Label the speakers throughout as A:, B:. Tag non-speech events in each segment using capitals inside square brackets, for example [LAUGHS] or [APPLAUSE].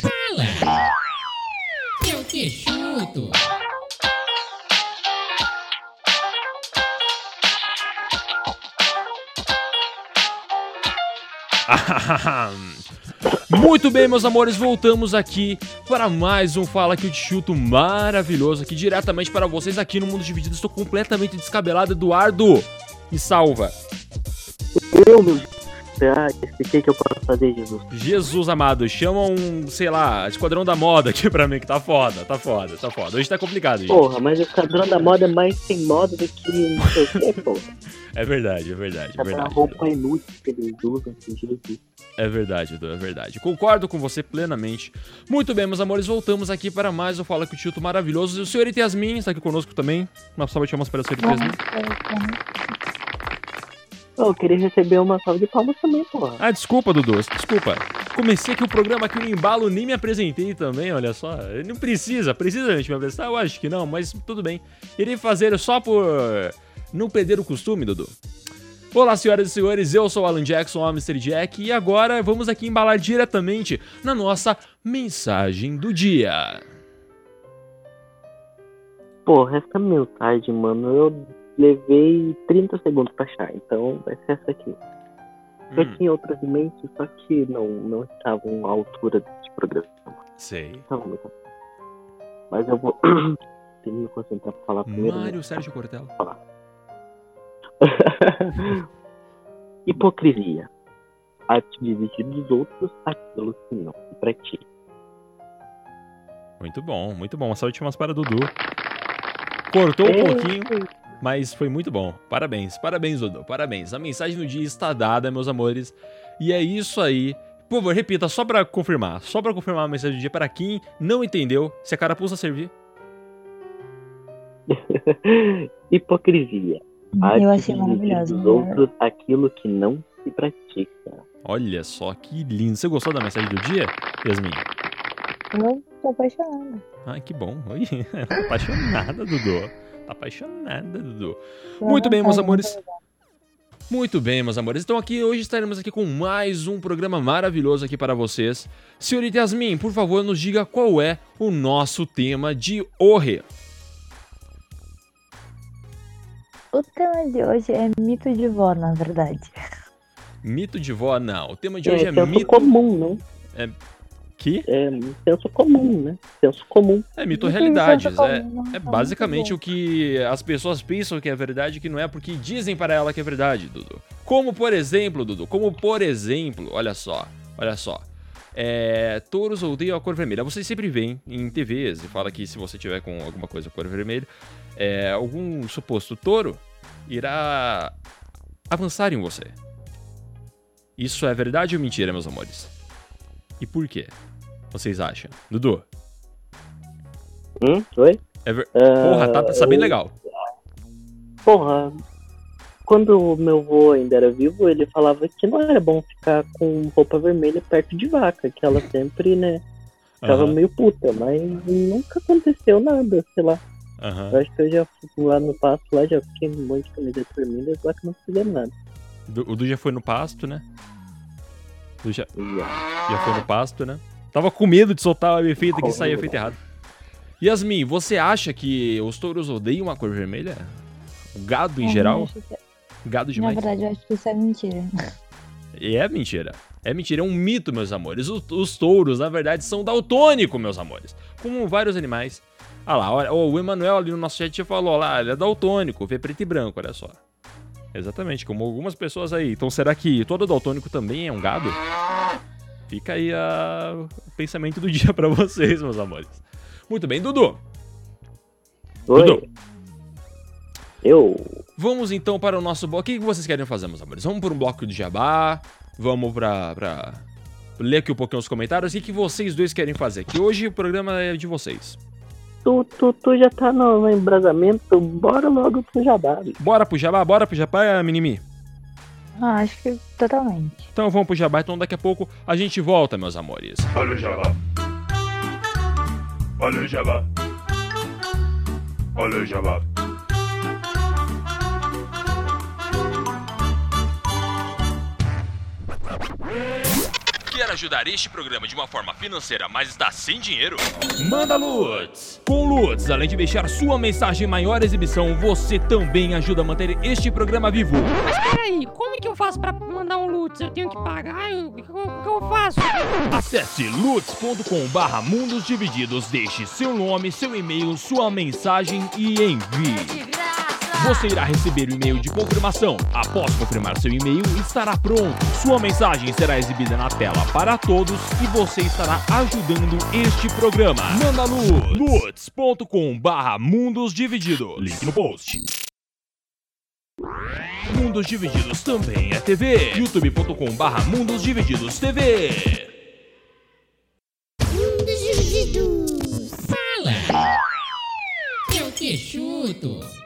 A: Fala! Eu te chuto! [LAUGHS]
B: Muito bem, meus amores, voltamos aqui para mais um Fala que eu te chuto maravilhoso aqui diretamente para vocês aqui no Mundo Dividido. Estou completamente descabelado, Eduardo. Me salva.
C: Eu, meu ah, esse que que eu posso fazer, Jesus?
B: Jesus amado, chama um, sei lá, esquadrão da moda aqui pra mim, que tá foda, tá foda, tá foda. Hoje tá complicado, gente.
C: Porra, mas o esquadrão da moda é mais sem moda do que não sei o que, porra.
B: É verdade, é verdade, é verdade.
C: roupa inútil que eles usam, assim, Jesus.
B: É verdade, Edu, é verdade. Concordo com você plenamente. Muito bem, meus amores, voltamos aqui para mais o Fala com o Tito maravilhoso. E o senhor Yasmin está aqui conosco também. Uma salva de chamas para o senhor Yasmin.
C: Eu queria receber uma salva de palmas também, porra.
B: Ah, desculpa, Dudu, desculpa. Comecei aqui o programa aqui no embalo, nem me apresentei também, olha só. Não precisa, precisa a gente me apresentar? Eu acho que não, mas tudo bem. Irei fazer só por não perder o costume, Dudu. Olá, senhoras e senhores, eu sou o Alan Jackson, o Mr. Jack, e agora vamos aqui embalar diretamente na nossa mensagem do dia.
C: Porra, essa mensagem, mano, eu levei 30 segundos pra achar, então vai ser essa aqui. Eu hum. tinha outras em mente, só que não, não estavam à altura desse programa.
B: Sei.
C: Muito Mas eu vou. [COUGHS] Tem que me concentrar pra falar primeiro.
B: Né? Mário né? Sérgio Cortella.
C: Falar. [LAUGHS] Hipocrisia. Arte de exigir dos outros aquilo que não se pra ti.
B: Muito bom, muito bom. Essa última para Dudu. Cortou um pouquinho. Mas foi muito bom. Parabéns, parabéns, Dodô, parabéns. A mensagem do dia está dada, meus amores. E é isso aí. Por favor, repita, só pra confirmar. Só pra confirmar a mensagem do dia para quem não entendeu se a carapuça servir. [LAUGHS]
C: Hipocrisia.
D: Eu achei maravilhoso.
C: Dos né? outros aquilo que não se pratica.
B: Olha só que lindo. Você gostou da mensagem do dia, Yasmin?
D: Eu tô apaixonada.
B: Ai, que bom. Oi, [LAUGHS] apaixonada, Dudu. Tá apaixonada, Dudu. Muito bem, meus amores. Muito bem, meus amores. Então aqui hoje estaremos aqui com mais um programa maravilhoso aqui para vocês. Senhorita Yasmin, por favor, nos diga qual é o nosso tema de hoje.
D: O tema de hoje é mito de vó, na verdade.
B: Mito de vó, não. O tema de hoje é,
C: é
B: mito
C: comum, não?
B: É que?
C: É senso comum, né? Senso comum.
B: É mito-realidades. É, é basicamente o que as pessoas pensam que é verdade, que não é porque dizem para ela que é verdade, Dudu. Como por exemplo, Dudu, como por exemplo, olha só, olha só. É, touros odeiam a cor vermelha. Vocês sempre veem em TVs e fala que se você tiver com alguma coisa cor vermelha, é, algum suposto touro irá avançar em você. Isso é verdade ou mentira, meus amores? E por quê? Vocês acham? Dudu?
C: Hum? Oi?
B: É ver... uh, Porra, tá, tá bem legal.
C: Porra, quando o meu avô ainda era vivo, ele falava que não era bom ficar com roupa vermelha perto de vaca, que ela sempre, né, ficava uhum. meio puta, mas nunca aconteceu nada, sei lá.
B: Uhum.
C: Eu acho que eu já fui lá no pasto, lá já fiquei um monte de camiseta vermelha, lá que não fizeram nada.
B: O Du já foi no pasto, né? já, já foi no pasto, né? Tava com medo de soltar o efeito que saía efeito errado. Yasmin, você acha que os touros odeiam a cor vermelha? O gado em é, geral? Que... Gado demais?
D: Na verdade, eu acho que isso é mentira.
B: E é mentira. É mentira, é um mito, meus amores. Os, os touros, na verdade, são daltônicos, meus amores. Como vários animais. Ah lá, olha, o Emanuel ali no nosso chat já falou lá, ele é daltônico, vê preto e branco, olha só. Exatamente, como algumas pessoas aí. Então será que todo daltônico também é um gado? Fica aí a... o pensamento do [LAUGHS] dia para vocês, meus amores. Muito bem, Dudu.
C: Oi. Dudu. Eu.
B: Vamos então para o nosso bloco. O que vocês querem fazer, meus amores? Vamos para um bloco de jabá. Vamos para pra ler aqui um pouquinho os comentários. O que vocês dois querem fazer? Que hoje o programa é de vocês
C: tu, tu, tu já tá no embrasamento, bora logo pro jabá.
B: Bora pro jabá, bora pro jabá, Minimi?
D: Ah, acho que totalmente.
B: Então vamos pro jabá, então daqui a pouco a gente volta, meus amores.
E: Olha o jabá. Olha o jabá. Olha o jabá.
B: Quer ajudar este programa de uma forma financeira, mas está sem dinheiro? Manda Lutz! Com Lutz, além de deixar sua mensagem em maior exibição, você também ajuda a manter este programa vivo.
A: Mas peraí, como é que eu faço pra mandar um Lutz? Eu tenho que pagar? O que, que eu faço?
B: Acesse lutz.com barra mundos divididos, deixe seu nome, seu e-mail, sua mensagem e envie. Você irá receber o e-mail de confirmação. Após confirmar seu e-mail, estará pronto. Sua mensagem será exibida na tela para todos e você estará ajudando este programa. Manda luz! lutz.com barra mundos divididos. Link no post. Mundos Divididos também é TV. youtube.com barra Mundos Divididos TV.
A: Mundos divididos. Fala. Eu te chuto.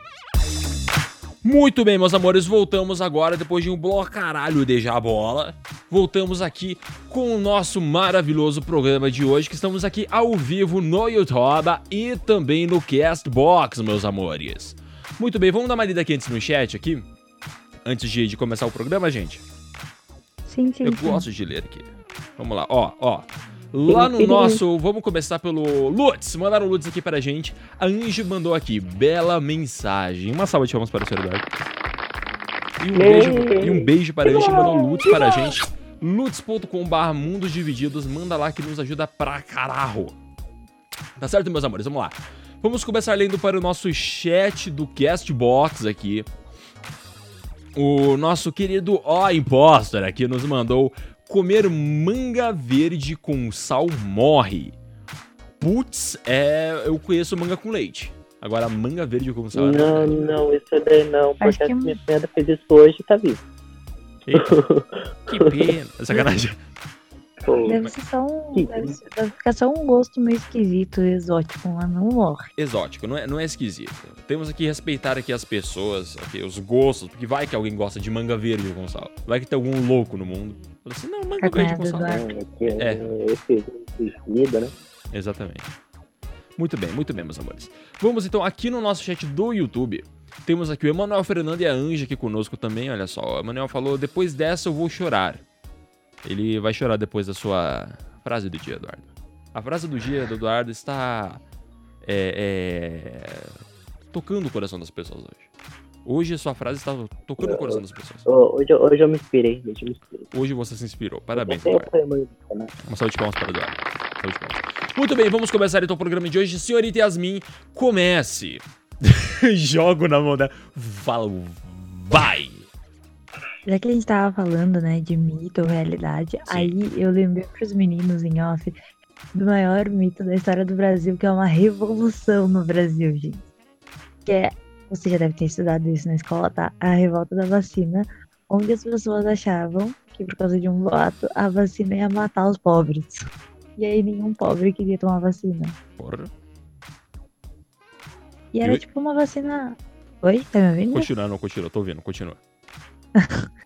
B: Muito bem, meus amores, voltamos agora depois de um bloco caralho de já bola. Voltamos aqui com o nosso maravilhoso programa de hoje, que estamos aqui ao vivo no YouTube e também no Castbox, meus amores. Muito bem, vamos dar uma lida aqui antes no chat aqui, antes de, de começar o programa, gente.
D: Sim, sim,
B: Eu
D: sim.
B: gosto de ler aqui. Vamos lá, ó, ó. Lá no nosso. Vamos começar pelo Lutz. Mandaram Lutz aqui pra gente. A Angie mandou aqui. Bela mensagem. Uma salva de palmas para o Sr. Eduardo. E um beijo, e um beijo para a que mandou Lutz para a gente. Lutz.com.br Mundos Divididos. Manda lá que nos ajuda pra caralho. Tá certo, meus amores? Vamos lá. Vamos começar lendo para o nosso chat do Castbox aqui. O nosso querido O Impostor aqui nos mandou comer manga verde com sal morre. Putz, é. Eu conheço manga com leite. Agora, manga verde com sal. é
C: Não, não, isso daí não.
D: Acho
C: Porque
D: que-
C: a minha cunhada fez isso hoje e tá vivo.
B: Eita, que pena. É [LAUGHS] Sacanagem.
D: Deve ser só um. Deve, ser- deve ficar só um gosto meio esquisito, exótico, mas não morre.
B: Exótico, não é, não é esquisito. Temos que respeitar aqui as pessoas, aqui, os gostos, porque vai que alguém gosta de manga verde com sal. Vai que tem algum louco no mundo. Fala assim, não, manga
D: A
B: verde com sal.
C: é esse esse comida, né?
B: Exatamente. Muito bem, muito bem, meus amores. Vamos então aqui no nosso chat do YouTube. Temos aqui o Emanuel Fernando e a Anja aqui conosco também, olha só. O Emanuel falou: depois dessa eu vou chorar. Ele vai chorar depois da sua frase do dia, Eduardo. A frase do dia do Eduardo está. É, é, tocando o coração das pessoas hoje. Hoje a sua frase está tocando o coração das pessoas.
C: Hoje, eu- hoje eu me inspirei, hoje eu me inspirei.
B: Hoje você se inspirou. Parabéns, Eduardo.
C: canal.
B: Uma salva de palmas para o Eduardo. De palmas. Muito bem, vamos começar então o programa de hoje. Senhorita Yasmin, comece. [LAUGHS] Jogo na mão da. Fala, vai!
D: Já que a gente tava falando, né, de mito ou realidade, aí eu lembrei pros meninos em off do maior mito da história do Brasil, que é uma revolução no Brasil, gente. Que é, você já deve ter estudado isso na escola, tá? A revolta da vacina, onde as pessoas achavam que por causa de um voto, a vacina ia matar os pobres. E aí nenhum pobre queria tomar vacina.
B: Porra.
D: E era tipo uma vacina. Oi, tá me ouvindo?
B: Continua, não, continua, tô ouvindo, continua. [LAUGHS]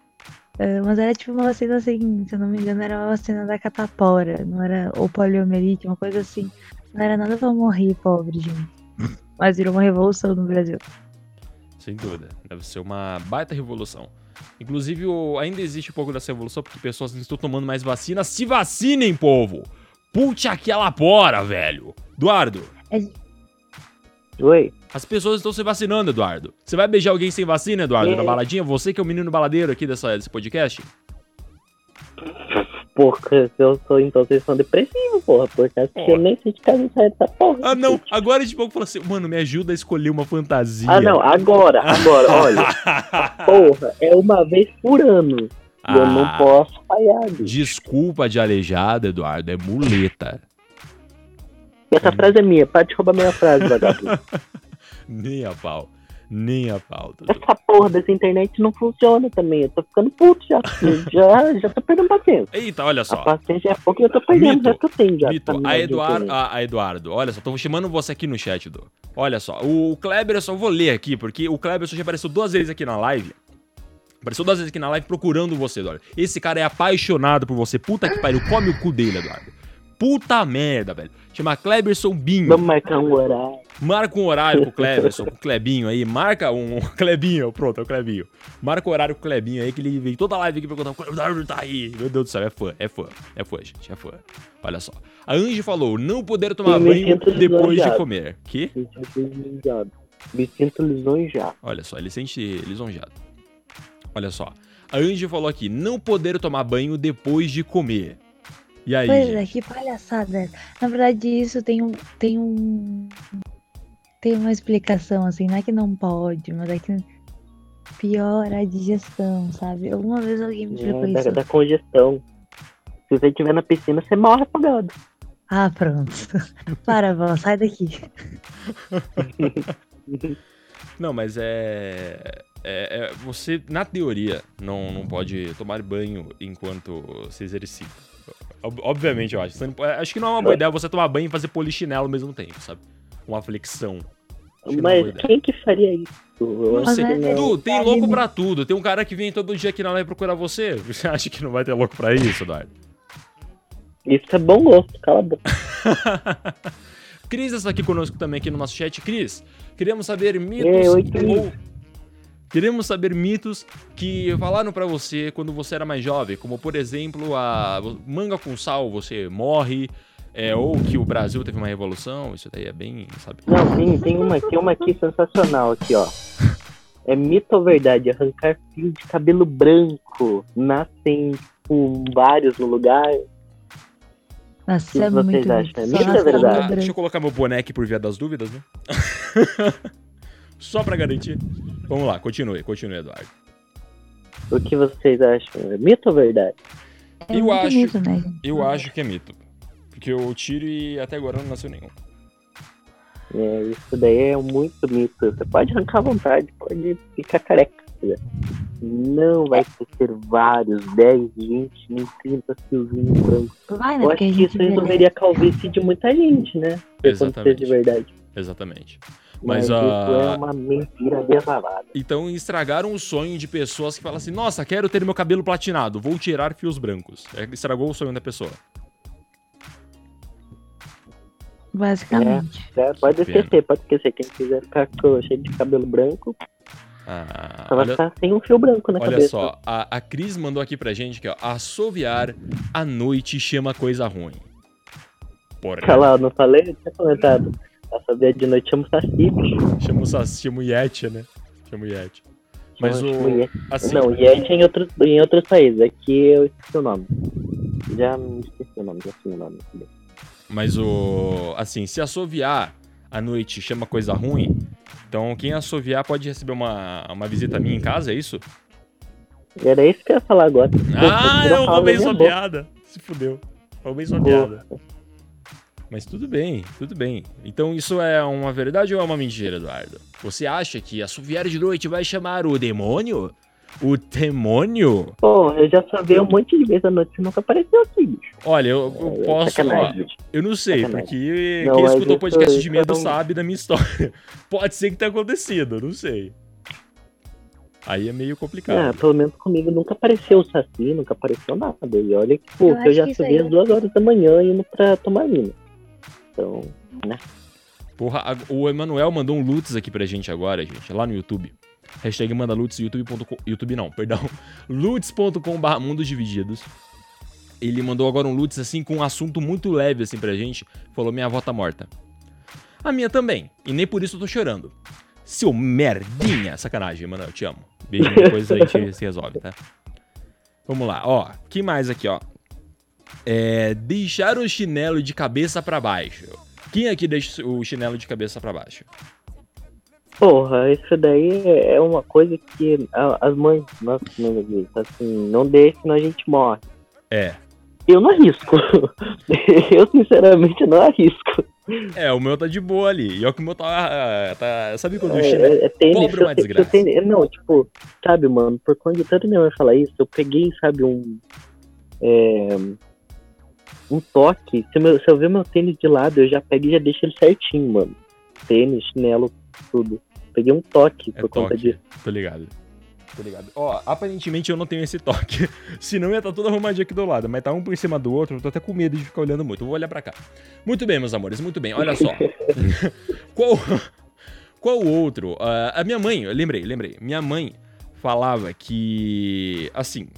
D: É, mas era tipo uma vacina assim, se eu não me engano, era uma vacina da catapora, não era ou poliomielite, uma coisa assim. Não era nada pra morrer pobre, gente. [LAUGHS] Mas virou uma revolução no Brasil.
B: Sem dúvida. Deve ser uma baita revolução. Inclusive, ainda existe um pouco dessa revolução porque pessoas não estão tomando mais vacina. Se vacinem, povo! Pute aquela pora, velho! Eduardo,
C: Oi?
B: as pessoas estão se vacinando, Eduardo. Você vai beijar alguém sem vacina, Eduardo,
C: É.
B: na baladinha? Você que é o menino baladeiro aqui dessa, desse podcast?
C: Porra, eu sou então vocês são depressivos, porra. Porque acho que
B: Porra.
C: eu nem sei de casa sair dessa porra.
B: Ah, não. Agora de pouco falou assim, mano, me ajuda a escolher uma fantasia.
C: Ah, não, agora, agora, olha. [LAUGHS] Porra, é uma vez por ano. E eu não
B: Ah,
C: posso falhar. bicho.
B: Desculpa de aleijada, Eduardo, é muleta.
C: Essa frase é minha, para de roubar minha frase, vagabundo. [LAUGHS]
B: Nem a pau. Nem a pau.
C: Essa porra dessa internet não funciona também. Eu tô ficando puto já. [LAUGHS] já, já tô perdendo paciência.
B: Eita, olha
C: A
B: só.
C: paciência é pouco e eu tô perdendo,
B: Mito.
C: já que eu tenho já.
B: Mito, a,
C: internet.
B: a, a Eduardo, olha só, tô chamando você aqui no chat, Edu. Olha só, o Kleber, eu só vou ler aqui, porque o Kleber só já apareceu duas vezes aqui na live. Apareceu duas vezes aqui na live procurando você, Eduardo. Esse cara é apaixonado por você. Puta que pariu, come o cu dele, Eduardo. Puta merda, velho. Chama Kleberson Binho.
C: Vamos marcar um horário.
B: Marca um horário com o Cleverson, com o Clebinho aí. Marca um. Clebinho, pronto, é o Clebinho. Marca o horário com o Clebinho aí, que ele vem toda a live aqui perguntando: o Eduardo tá aí. Meu Deus do céu, é fã, é fã, é fã, gente, é fã. Olha só. A Angie falou: não poder tomar banho depois de comer. Que?
C: Me sinto lisonjeado. Me sinto lisonjeado.
B: Olha só, ele sente lisonjeado. Olha só. A Angie falou aqui: não poder tomar banho depois de comer. E aí?
D: Pois é, que palhaçada. Na verdade, isso tem um. Tem um. Tem uma explicação, assim, não é que não pode, mas é que piora a digestão, sabe? Alguma vez alguém me explicou
C: É, da,
D: isso.
C: da congestão. Se você estiver na piscina, você morre afogado.
D: Ah, pronto. [LAUGHS] Para, vó, sai daqui. [LAUGHS]
B: Não, mas é, é, é- Você, na teoria, não, não pode tomar banho enquanto se exercita. Ob- Obviamente, eu acho. Não pode- acho que não é uma boa ideia você tomar banho e fazer polichinelo ao mesmo tempo, sabe? Uma. Acho que é boa
C: Mas quem que faria isso? Eu
B: Não
C: acho
B: sei.
C: que não.
B: Du, tem louco pra tudo. Tem um cara que vem todo dia aqui na live procurar você. [LAUGHS] Você acha que não vai ter louco pra isso, Eduardo?
C: Isso é bom gosto, cala a boca. [LAUGHS]
B: Cris está aqui conosco também aqui no nosso chat. Cris, queremos saber mitos
C: Ei, oi, Cris.
B: ou queremos saber mitos que falaram pra você quando você era mais jovem, como por exemplo a manga com sal você morre, é, ou que o Brasil teve uma revolução. Isso daí é bem, sabe?
C: Não, tem, tem uma aqui, uma aqui sensacional aqui, ó. [LAUGHS] É mito ou verdade? Arrancar fio de cabelo branco nascem, tipo, vários no lugar.
D: Nossa,
C: O
D: é
C: que vocês
D: muito
C: acham? É
D: Só
C: mito ou é verdade?
B: Ah, deixa eu colocar meu boneco por via das dúvidas, né? [LAUGHS] Só pra garantir. Vamos lá, continue, continue, Eduardo.
C: O que vocês acham? É mito ou verdade?
D: É
B: Eu acho-
D: mito, né?
B: Eu acho que é mito. Porque eu tiro e até agora não nasceu nenhum.
C: É, isso daí é muito mito. Você pode arrancar à vontade, pode ficar careca. quiser. Não vai ter vários, 10, 20, nem 30 fiozinhos brancos.
D: Vai, né?
C: Eu
D: Porque a
C: acho que
D: gente
C: isso
D: né?
C: resolveria a calvície de muita gente, né?
B: Exatamente.
C: de verdade.
B: Exatamente.
C: Mas,
B: Mas, ah,
C: isso é uma mentira deslavada.
B: Então estragaram o sonho de pessoas que falam assim: Nossa, quero ter meu cabelo platinado, vou tirar fios brancos. É, Estragou o sonho da pessoa.
D: Basicamente.
C: É, pode
B: Que pena.
C: esquecer, pode esquecer. Quem quiser ficar com- cheio de cabelo branco,
B: Ah,
C: só vai
B: olha,
C: ficar sem um fio branco na
B: olha
C: cabeça.
B: só, a, a Cris mandou aqui pra gente que ó, assoviar à noite chama coisa ruim. Porra.
C: Olha lá, eu não falei? Eu tinha comentado. Vez de noite chama o Saci, bicho.
B: Chama o Saci, chama o Yeti, né? Chama o Yeti. Mas
C: Chama-
B: o.
C: Yeti.
B: Assim,
C: Não, Yeti é em outros, em outros países. Aqui eu esqueci o nome. Já me esqueci o nome, já esqueci o nome.
B: Mas o. Assim, se assoviar à noite chama coisa ruim, então quem assoviar pode receber uma, uma visita minha em casa, é isso?
C: Era isso que eu ia falar agora.
B: Ah, eu roubei sua piada. Se fudeu. Roubei sua piada. Mas tudo bem, tudo bem. Então isso é uma verdade ou é uma mentira, Eduardo? Você acha que assoviar de noite vai chamar o demônio? O demônio?
C: Pô, eu já sabia um monte de vezes à noite, você nunca apareceu aqui, bicho.
B: Olha, eu, eu
C: É
B: posso. ó, eu não sei,
C: Sacanagem.
B: porque
C: Não,
B: quem escutou o podcast de medo
C: eu não-
B: sabe da minha [LAUGHS] história. Pode ser que tenha acontecido, eu não sei. Aí é meio complicado.
C: Ah, pelo menos comigo nunca apareceu o Saci, nunca apareceu nada. E olha que, pô,
D: Eu
C: que eu já subi às duas horas da manhã indo pra tomar vinho. Então,
B: Porra, a- o Emanuel mandou um Lutz aqui pra gente agora, gente, lá no YouTube. Hashtag manda Lutz, youtube.com. YouTube não, perdão. [LAUGHS] Lutz.com.br mundos divididos. Ele mandou agora um Lutz assim com um assunto muito leve assim pra gente. Falou: Minha avó tá morta. A minha também. E nem por isso eu tô chorando. Seu merdinha. Sacanagem, Emanuel, te amo. Beijinho, [LAUGHS] depois a gente se resolve, tá? Vamos lá, ó. que mais aqui, ó? É, deixar o chinelo de cabeça pra baixo. Quem aqui deixa o chinelo de cabeça pra baixo?
C: Porra, isso daí é uma coisa que as mães, nossa, mães aqui, assim, não deixa, senão a gente morre.
B: É.
C: Eu não arrisco. [LAUGHS] eu, sinceramente, não arrisco.
B: É, o meu tá de boa ali. E olha que o meu tá. tá sabe quando o
C: É,
B: chinelo.
C: é, é tênis,
B: Pobre
C: eu
B: uma desgraça.
C: tênis- Não, tipo, sabe, mano, por conta de tanto minha mãe falar isso, eu peguei, sabe, um. É, um toque. Se, meu- se eu ver meu tênis de lado, eu já pego e já deixo ele certinho, mano. Tênis, chinelo, tudo. Peguei um toque
B: É
C: por conta
B: toque.
C: disso.
B: Tô ligado. Tô ligado. Ó, aparentemente eu não tenho esse toque. [LAUGHS] Senão ia estar tá tudo arrumadinho aqui do lado. Mas tá um por cima do outro. Eu tô até com medo de ficar olhando muito. Eu vou olhar pra cá. Muito bem, meus amores. Muito bem. Olha só. [LAUGHS] [LAUGHS] Qual, qual outro? Uh, a minha mãe, eu lembrei, lembrei. Minha mãe falava que, assim,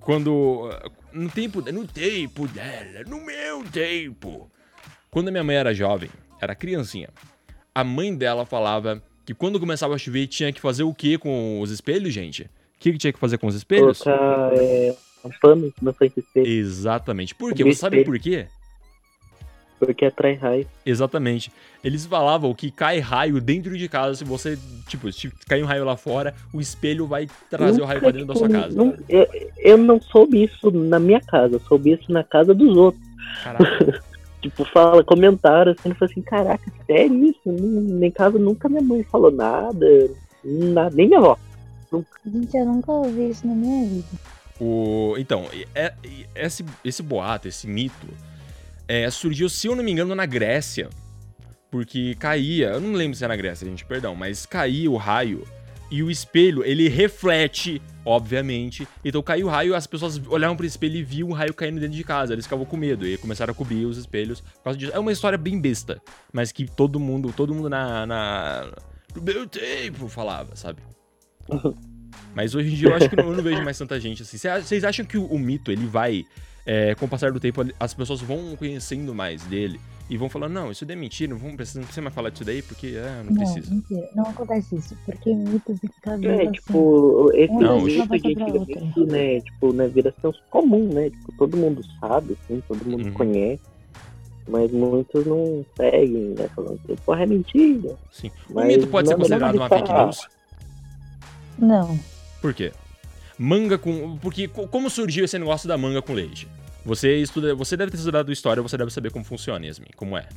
B: quando. No tempo, no tempo dela, no meu tempo. Quando a minha mãe era jovem, era criancinha, a mãe dela falava que quando começava a chover tinha que fazer o que com os espelhos, gente? O que, que tinha que fazer com os espelhos?
C: Colocar é, um pano na frente do espelho.
B: Exatamente. Por quê? Você sabe por quê?
C: Porque atrai raio.
B: Exatamente. Eles falavam que cai raio dentro de casa. Se você, tipo, se cair um raio lá fora, o espelho vai trazer nunca, o raio pra dentro tipo, da sua casa.
C: Não, eu, eu, não soube isso na minha casa, eu soube isso na casa dos outros. Caraca. [LAUGHS] tipo, fala, comentário assim, falei assim, caraca, sério isso? Nem casa nunca minha mãe falou nada, nada nem minha avó.
D: Nunca. Gente, eu nunca ouvi isso na minha vida.
B: O, então, é, é, esse, esse boato, esse mito, é, surgiu, se eu não me engano, na Grécia. Porque caía, eu não lembro se é na Grécia, gente, perdão, mas caía o raio e o espelho, ele reflete, obviamente. Então caiu o raio, as pessoas olhavam pro espelho e viam o raio caindo dentro de casa. Eles ficavam com medo e começaram a cobrir os espelhos por causa disso. É uma história bem besta, mas que todo mundo, todo mundo na. na no meu tempo falava, sabe? [LAUGHS] Mas hoje em dia eu acho que não, eu não vejo mais tanta gente assim. Vocês acham que o, o mito ele vai é, com o passar do tempo, as pessoas vão conhecendo mais dele e vão falando, não, isso daí é mentira, não, vamos, não precisa mais falar disso daí porque é, não, não precisa.
D: Mentira, não acontece isso, porque mito fica
C: vendo É, assim, tipo, esse não, mito de antigamente, né, tipo, né, vira senso comum, né, tipo, todo mundo sabe, assim, todo mundo uhum. conhece. Mas muitos não seguem, né? Falando que porra é mentira.
B: Sim. O mito pode ser considerado uma fake news?
D: Não.
B: Por quê? Manga com. Porque como surgiu esse negócio da manga com leite? Você estuda. Você deve ter estudado história, você deve saber como funciona, Yasmin. Como é?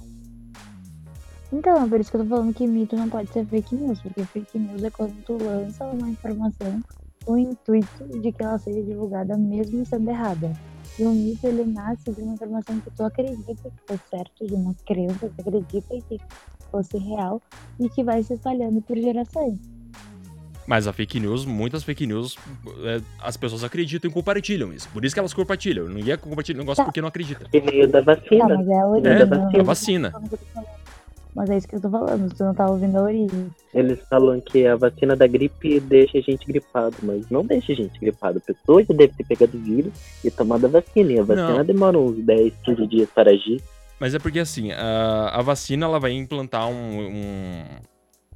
D: Então, é por isso que eu tô falando que mito não pode ser fake news, porque fake news é quando tu lança uma informação com o intuito de que ela seja divulgada mesmo sendo errada. E o mito, ele nasce de uma informação que tu acredita que foi certo, de uma crença que acredita que fosse real e que vai se espalhando por gerações.
B: Mas a fake news, muitas fake news, é, as pessoas acreditam e compartilham isso. Por isso que elas compartilham. Não ia compartilhar o negócio tá. porque não acredita.
C: E meio da vacina. Tá,
D: mas é a origem.
B: É, da vacina.
D: Mas é isso que eu tô falando, você não tá ouvindo a origem.
C: Eles falam que a vacina da gripe deixa a gente gripado, mas não deixa a gente gripado. A pessoa já deve ter pegado o vírus e tomado a vacina. E a vacina não. demora uns 10, 15 dias para agir.
B: Mas é porque assim, a, a vacina ela vai implantar um, um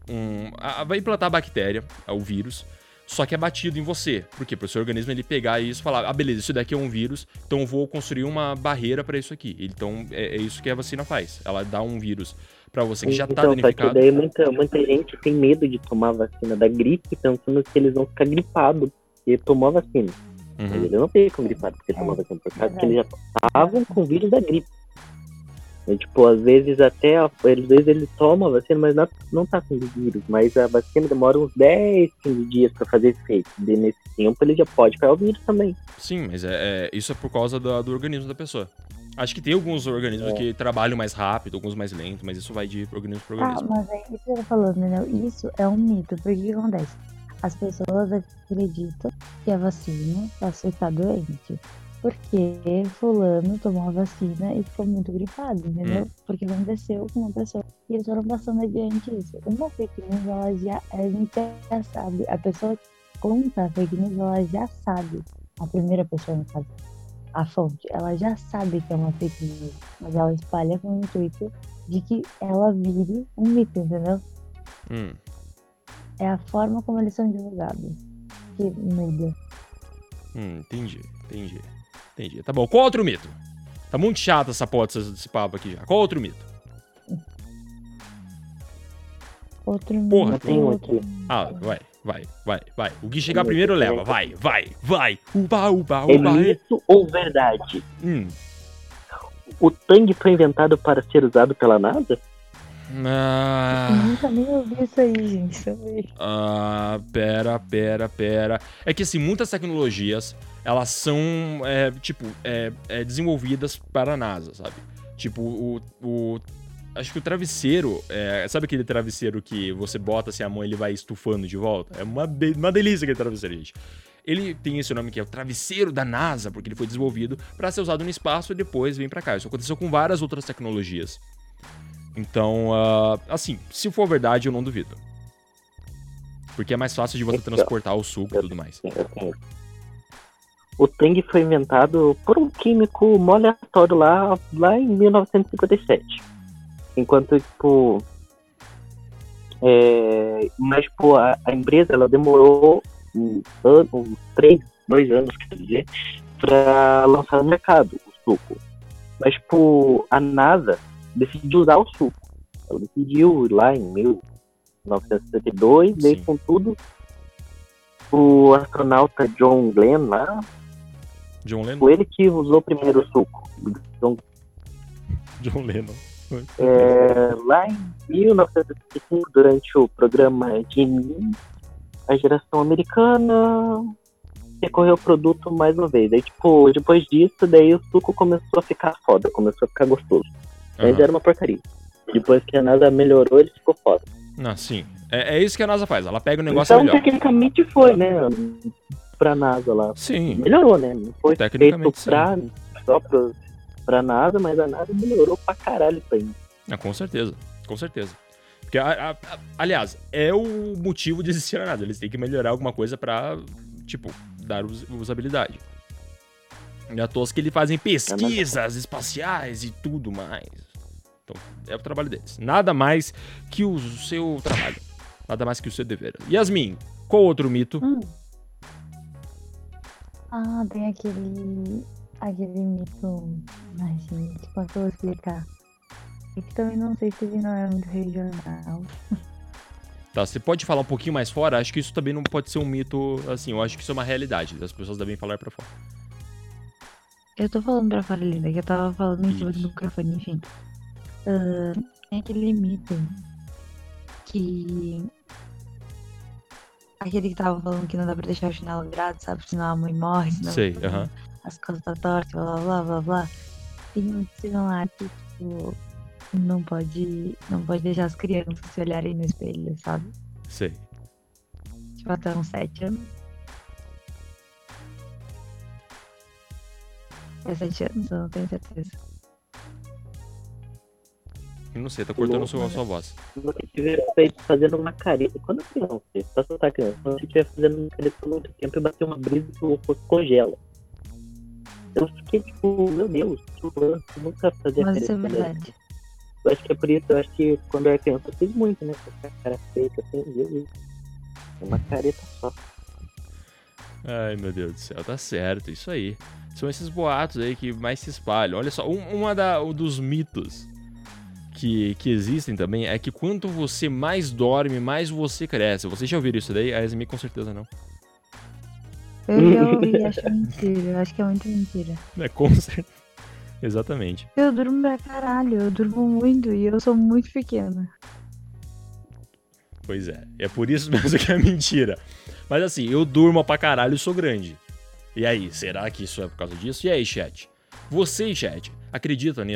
B: um. A, vai implantar a bactéria, o vírus, só que é batido em você. Por quê? Para o seu organismo ele pegar isso e falar: ah, beleza, isso daqui é um vírus, então eu vou construir uma barreira para isso aqui. Então é, é, isso que a vacina faz. Ela dá um vírus para você que já tá então, danificado.
C: Daí muita, muita gente tem medo de tomar a vacina da gripe, pensando que eles vão ficar gripados porque tomou a vacina. Uhum. Eles não ficam gripados porque tomou a vacina, por causa que eles já estavam com o vírus da gripe. E, tipo, às vezes até, às vezes ele toma a vacina, mas não, não tá com vírus. Mas a vacina demora uns 10, 15 dias para fazer efeito. E nesse tempo ele já pode pegar o vírus também.
B: Sim, mas é, é isso é por causa do, do, organismo da pessoa. Acho que tem alguns organismos é. que trabalham mais rápido, alguns mais lento, mas isso vai de organismo para organismo.
D: Ah, mas é isso que eu tô falando, entendeu? Isso é um mito, porque o que acontece? As pessoas acreditam que a vacina faz ficar doente porque fulano tomou a vacina e ficou muito gripado, entendeu? Hum. Porque aconteceu com uma pessoa e eles foram passando adiante isso. Uma fake news, ela já, a gente já sabe, a pessoa que conta a fake news, ela já sabe, a primeira pessoa no caso, a fonte, ela já sabe que é uma fake news, mas ela espalha com o intuito de que ela vire um mito, entendeu?
B: Hum.
D: É a forma como eles são divulgados que muda.
B: Hum, entendi, entendi. Entendi. Tá bom. Qual outro mito? Tá muito chato essa porra desse papo aqui já. Qual outro mito?
D: Outro mito.
B: Porra, tem outro. Ah, vai, vai, vai, vai. O que chegar primeiro leva. Vai, vai, vai. Uba, uba, uba.
C: É mito ou verdade?
B: Hum.
C: O Tang foi inventado para ser usado pela NASA?
B: Ah.
D: Eu nunca nem ouvi isso aí, gente.
B: Ah, pera, pera, pera. É que assim, muitas tecnologias elas são, é, tipo, é, é, desenvolvidas para a NASA, sabe? Tipo, o, o acho que o travesseiro, é, sabe aquele travesseiro que você bota assim a mão e ele vai estufando de volta? É uma, uma delícia aquele travesseiro, gente. Ele tem esse nome que é o travesseiro da NASA, porque ele foi desenvolvido para ser usado no espaço e depois vem para cá. Isso aconteceu com várias outras tecnologias. Então, uh, assim, se for verdade, eu não duvido. Porque é mais fácil de você
C: Então,
B: transportar o suco e tudo mais.
C: Assim, o Tang foi inventado por um químico aleatório lá, lá em 1957. Enquanto, tipo. É, mas, tipo, a, a empresa ela demorou um ano, uns três, dois anos, quer dizer, pra lançar no mercado o suco. Mas, tipo, a NASA decidiu usar o suco. Ela decidiu lá em 1972, daí
B: Sim.
C: com tudo, o astronauta John Glenn lá,
B: John Lennon?
C: foi ele que usou primeiro o suco. Então,
B: John Lennon.
C: é, lá em 1975, durante o programa Gemini, a geração americana recorreu ao produto mais uma vez. Aí, tipo, depois disso, daí o suco começou a ficar foda, começou a ficar gostoso. Antes
B: Aham.
C: era uma porcaria. Depois que a NASA melhorou, ele ficou foda.
B: Não, sim. É, é isso que a NASA faz. Ela pega o negócio
C: então,
B: melhor.
C: tecnicamente foi, né? Pra NASA lá.
B: Sim.
C: Melhorou, né? Não foi feito
B: sim.
C: pra, só pra, pra NASA, mas a NASA melhorou pra caralho isso aí.
B: Ah, com certeza. Com certeza. Porque, a- a- a- aliás, é o motivo de existir a NASA. Eles têm que melhorar alguma coisa pra, tipo, dar us- usabilidade. E à toa que eles fazem pesquisas espaciais e tudo mais. Então, é o trabalho deles. Nada mais que o seu trabalho. Nada mais que o seu dever. Yasmin, qual outro mito?
D: Hum. Ah, tem aquele. aquele mito. Ai, gente, que eu explicar? É que também não sei se ele não é muito regional. [LAUGHS]
B: Tá, você pode falar um pouquinho mais fora? Acho que isso também não pode ser um mito, assim, eu acho que isso é uma realidade. As pessoas devem falar pra fora.
D: Eu tô falando pra fora linda, que eu tava falando em cima do microfone, enfim. Ah, tem aquele mito que. Aquele que tava falando que não dá pra deixar o chinelo virado, sabe? Senão a mãe morre, senão
B: Sei, aham.
D: as costas tá tortas, blá blá blá blá. Tem que falam lá que, tipo, não pode, não pode deixar as crianças se olharem no espelho, sabe?
B: Sei.
D: Tipo, até uns 7 anos. É 7 anos, eu não tenho certeza.
B: Eu não sei, tá cortando
C: louco,
B: sua,
C: né?
B: sua voz.
C: Se você estiver feito fazendo uma careta, quando criança, pra soltar criança, quando você estiver fazendo uma careta por muito tempo e bater uma brisa que o rosto congela. Eu fiquei tipo, meu Deus, tipo, eu nunca fazia
D: Mas isso
C: careta.
D: é
C: quando era
D: verdade.
C: Eu acho que é por isso, eu acho que quando eu era criança eu fiz muito, né? Com a cara feita assim, viu? Uma careta só.
B: Ai, meu Deus do céu, tá certo, isso aí. São esses boatos aí que mais se espalham. Olha só, um, uma da, um dos mitos que, que existem também é que quanto você mais dorme, mais você cresce. Vocês já ouviram isso daí? A Esme com certeza não.
D: Eu já [LAUGHS] ouvi acho mentira. Eu acho que é muito mentira.
B: É, com certeza. Exatamente.
D: Eu durmo pra caralho, eu durmo muito e eu sou muito pequena.
B: Pois é, é por isso [LAUGHS] mesmo que é mentira. Mas assim, eu durmo pra caralho e sou grande. E aí, será que isso é por causa disso? E aí, chat? Vocês, chat,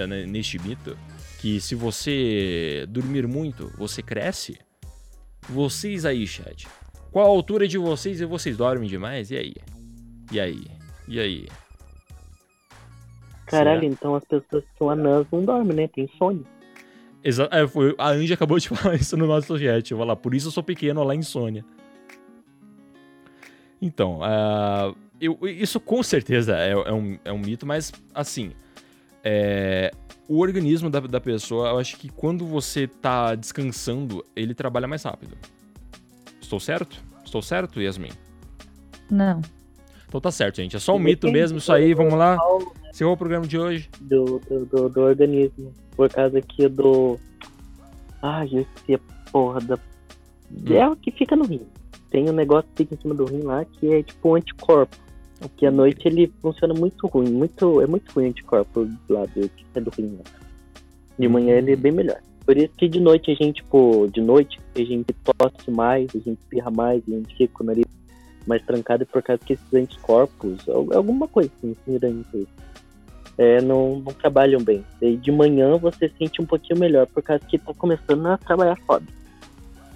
B: ne- neste mito? Que se você dormir muito, você cresce? Vocês aí, chat. Qual a altura de vocês e vocês dormem demais? E aí? E aí? E aí?
C: Caralho,
B: Será?
C: então as pessoas que são anãs não dormem, né? Tem sono.
B: Exa é, foi, a Angie acabou de [LAUGHS] falar isso no nosso chat. Eu vou lá, por isso eu sou pequeno lá em Sônia. Então, ah, eu- isso com certeza é, é um, é um mito, mas assim, é, o organismo da, da pessoa, eu acho que quando você tá descansando, ele trabalha mais rápido. Estou certo? Estou certo, Yasmin?
D: Não.
B: Então tá certo, gente. É só um mito mesmo, isso aí, vamos lá. Encerrou o programa de hoje.
C: do, do, do, do organismo. Por causa aqui do. Ai, eu esqueci a porra da. É o que fica no rim. Tem um negócio que fica em cima do rim lá que é tipo um anticorpo. Que à noite ele funciona muito ruim. Muito, é muito ruim o anticorpo lá do que é do rim. De manhã ele é bem melhor. Por isso que de noite a gente, tipo, de noite a gente tosse mais, a gente espirra mais, a gente fica com o nariz mais trancado por causa que esses anticorpos, al- alguma coisa assim, isso é, não, não trabalham bem. E de manhã você sente um pouquinho melhor, por causa que tá começando a trabalhar foda.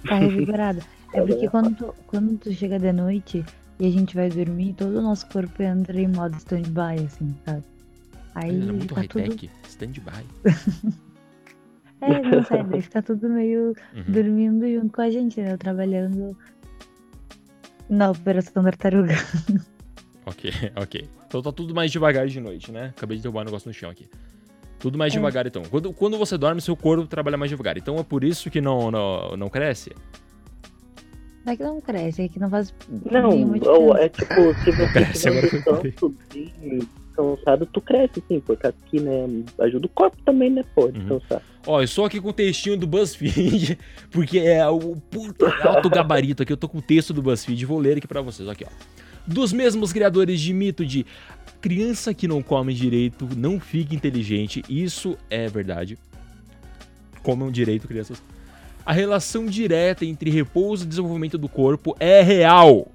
D: Tá revigorada. É porque quando tu, quando tu chega de noite e a gente vai dormir, todo o nosso corpo entra em modo stand-by, assim, sabe? Aí
B: é muito
D: tá tudo.
B: high-tech. Stand-by. [LAUGHS]
D: É, não sai, daí fica tudo meio
B: Uhum.
D: dormindo junto com a gente, né? Trabalhando na Operação Tartaruga. [LAUGHS]
B: Ok, ok. Então tá tudo mais devagar de noite, né? Acabei de derrubar um negócio no chão aqui. Tudo mais
D: É.
B: devagar, então. Quando, quando você dorme, seu corpo trabalha mais devagar. Então é por isso que não, não, não cresce?
D: Não é que não cresce, é que não faz
C: Não, ou é tipo, se você [LAUGHS]
B: Cresce,
C: um descansado, tu cresce, sim, por causa que, né, ajuda o corpo também, né, pô,
B: Uhum.
C: descansar.
B: Ó, eu sou aqui com o textinho do BuzzFeed, [LAUGHS] porque é o puta alto gabarito aqui. Eu tô com o texto do BuzzFeed, vou ler aqui pra vocês, aqui, ó. Dos mesmos criadores de mito de criança que não come direito não fica inteligente, isso é verdade. Comam direito, crianças. A relação direta entre repouso e desenvolvimento do corpo é real.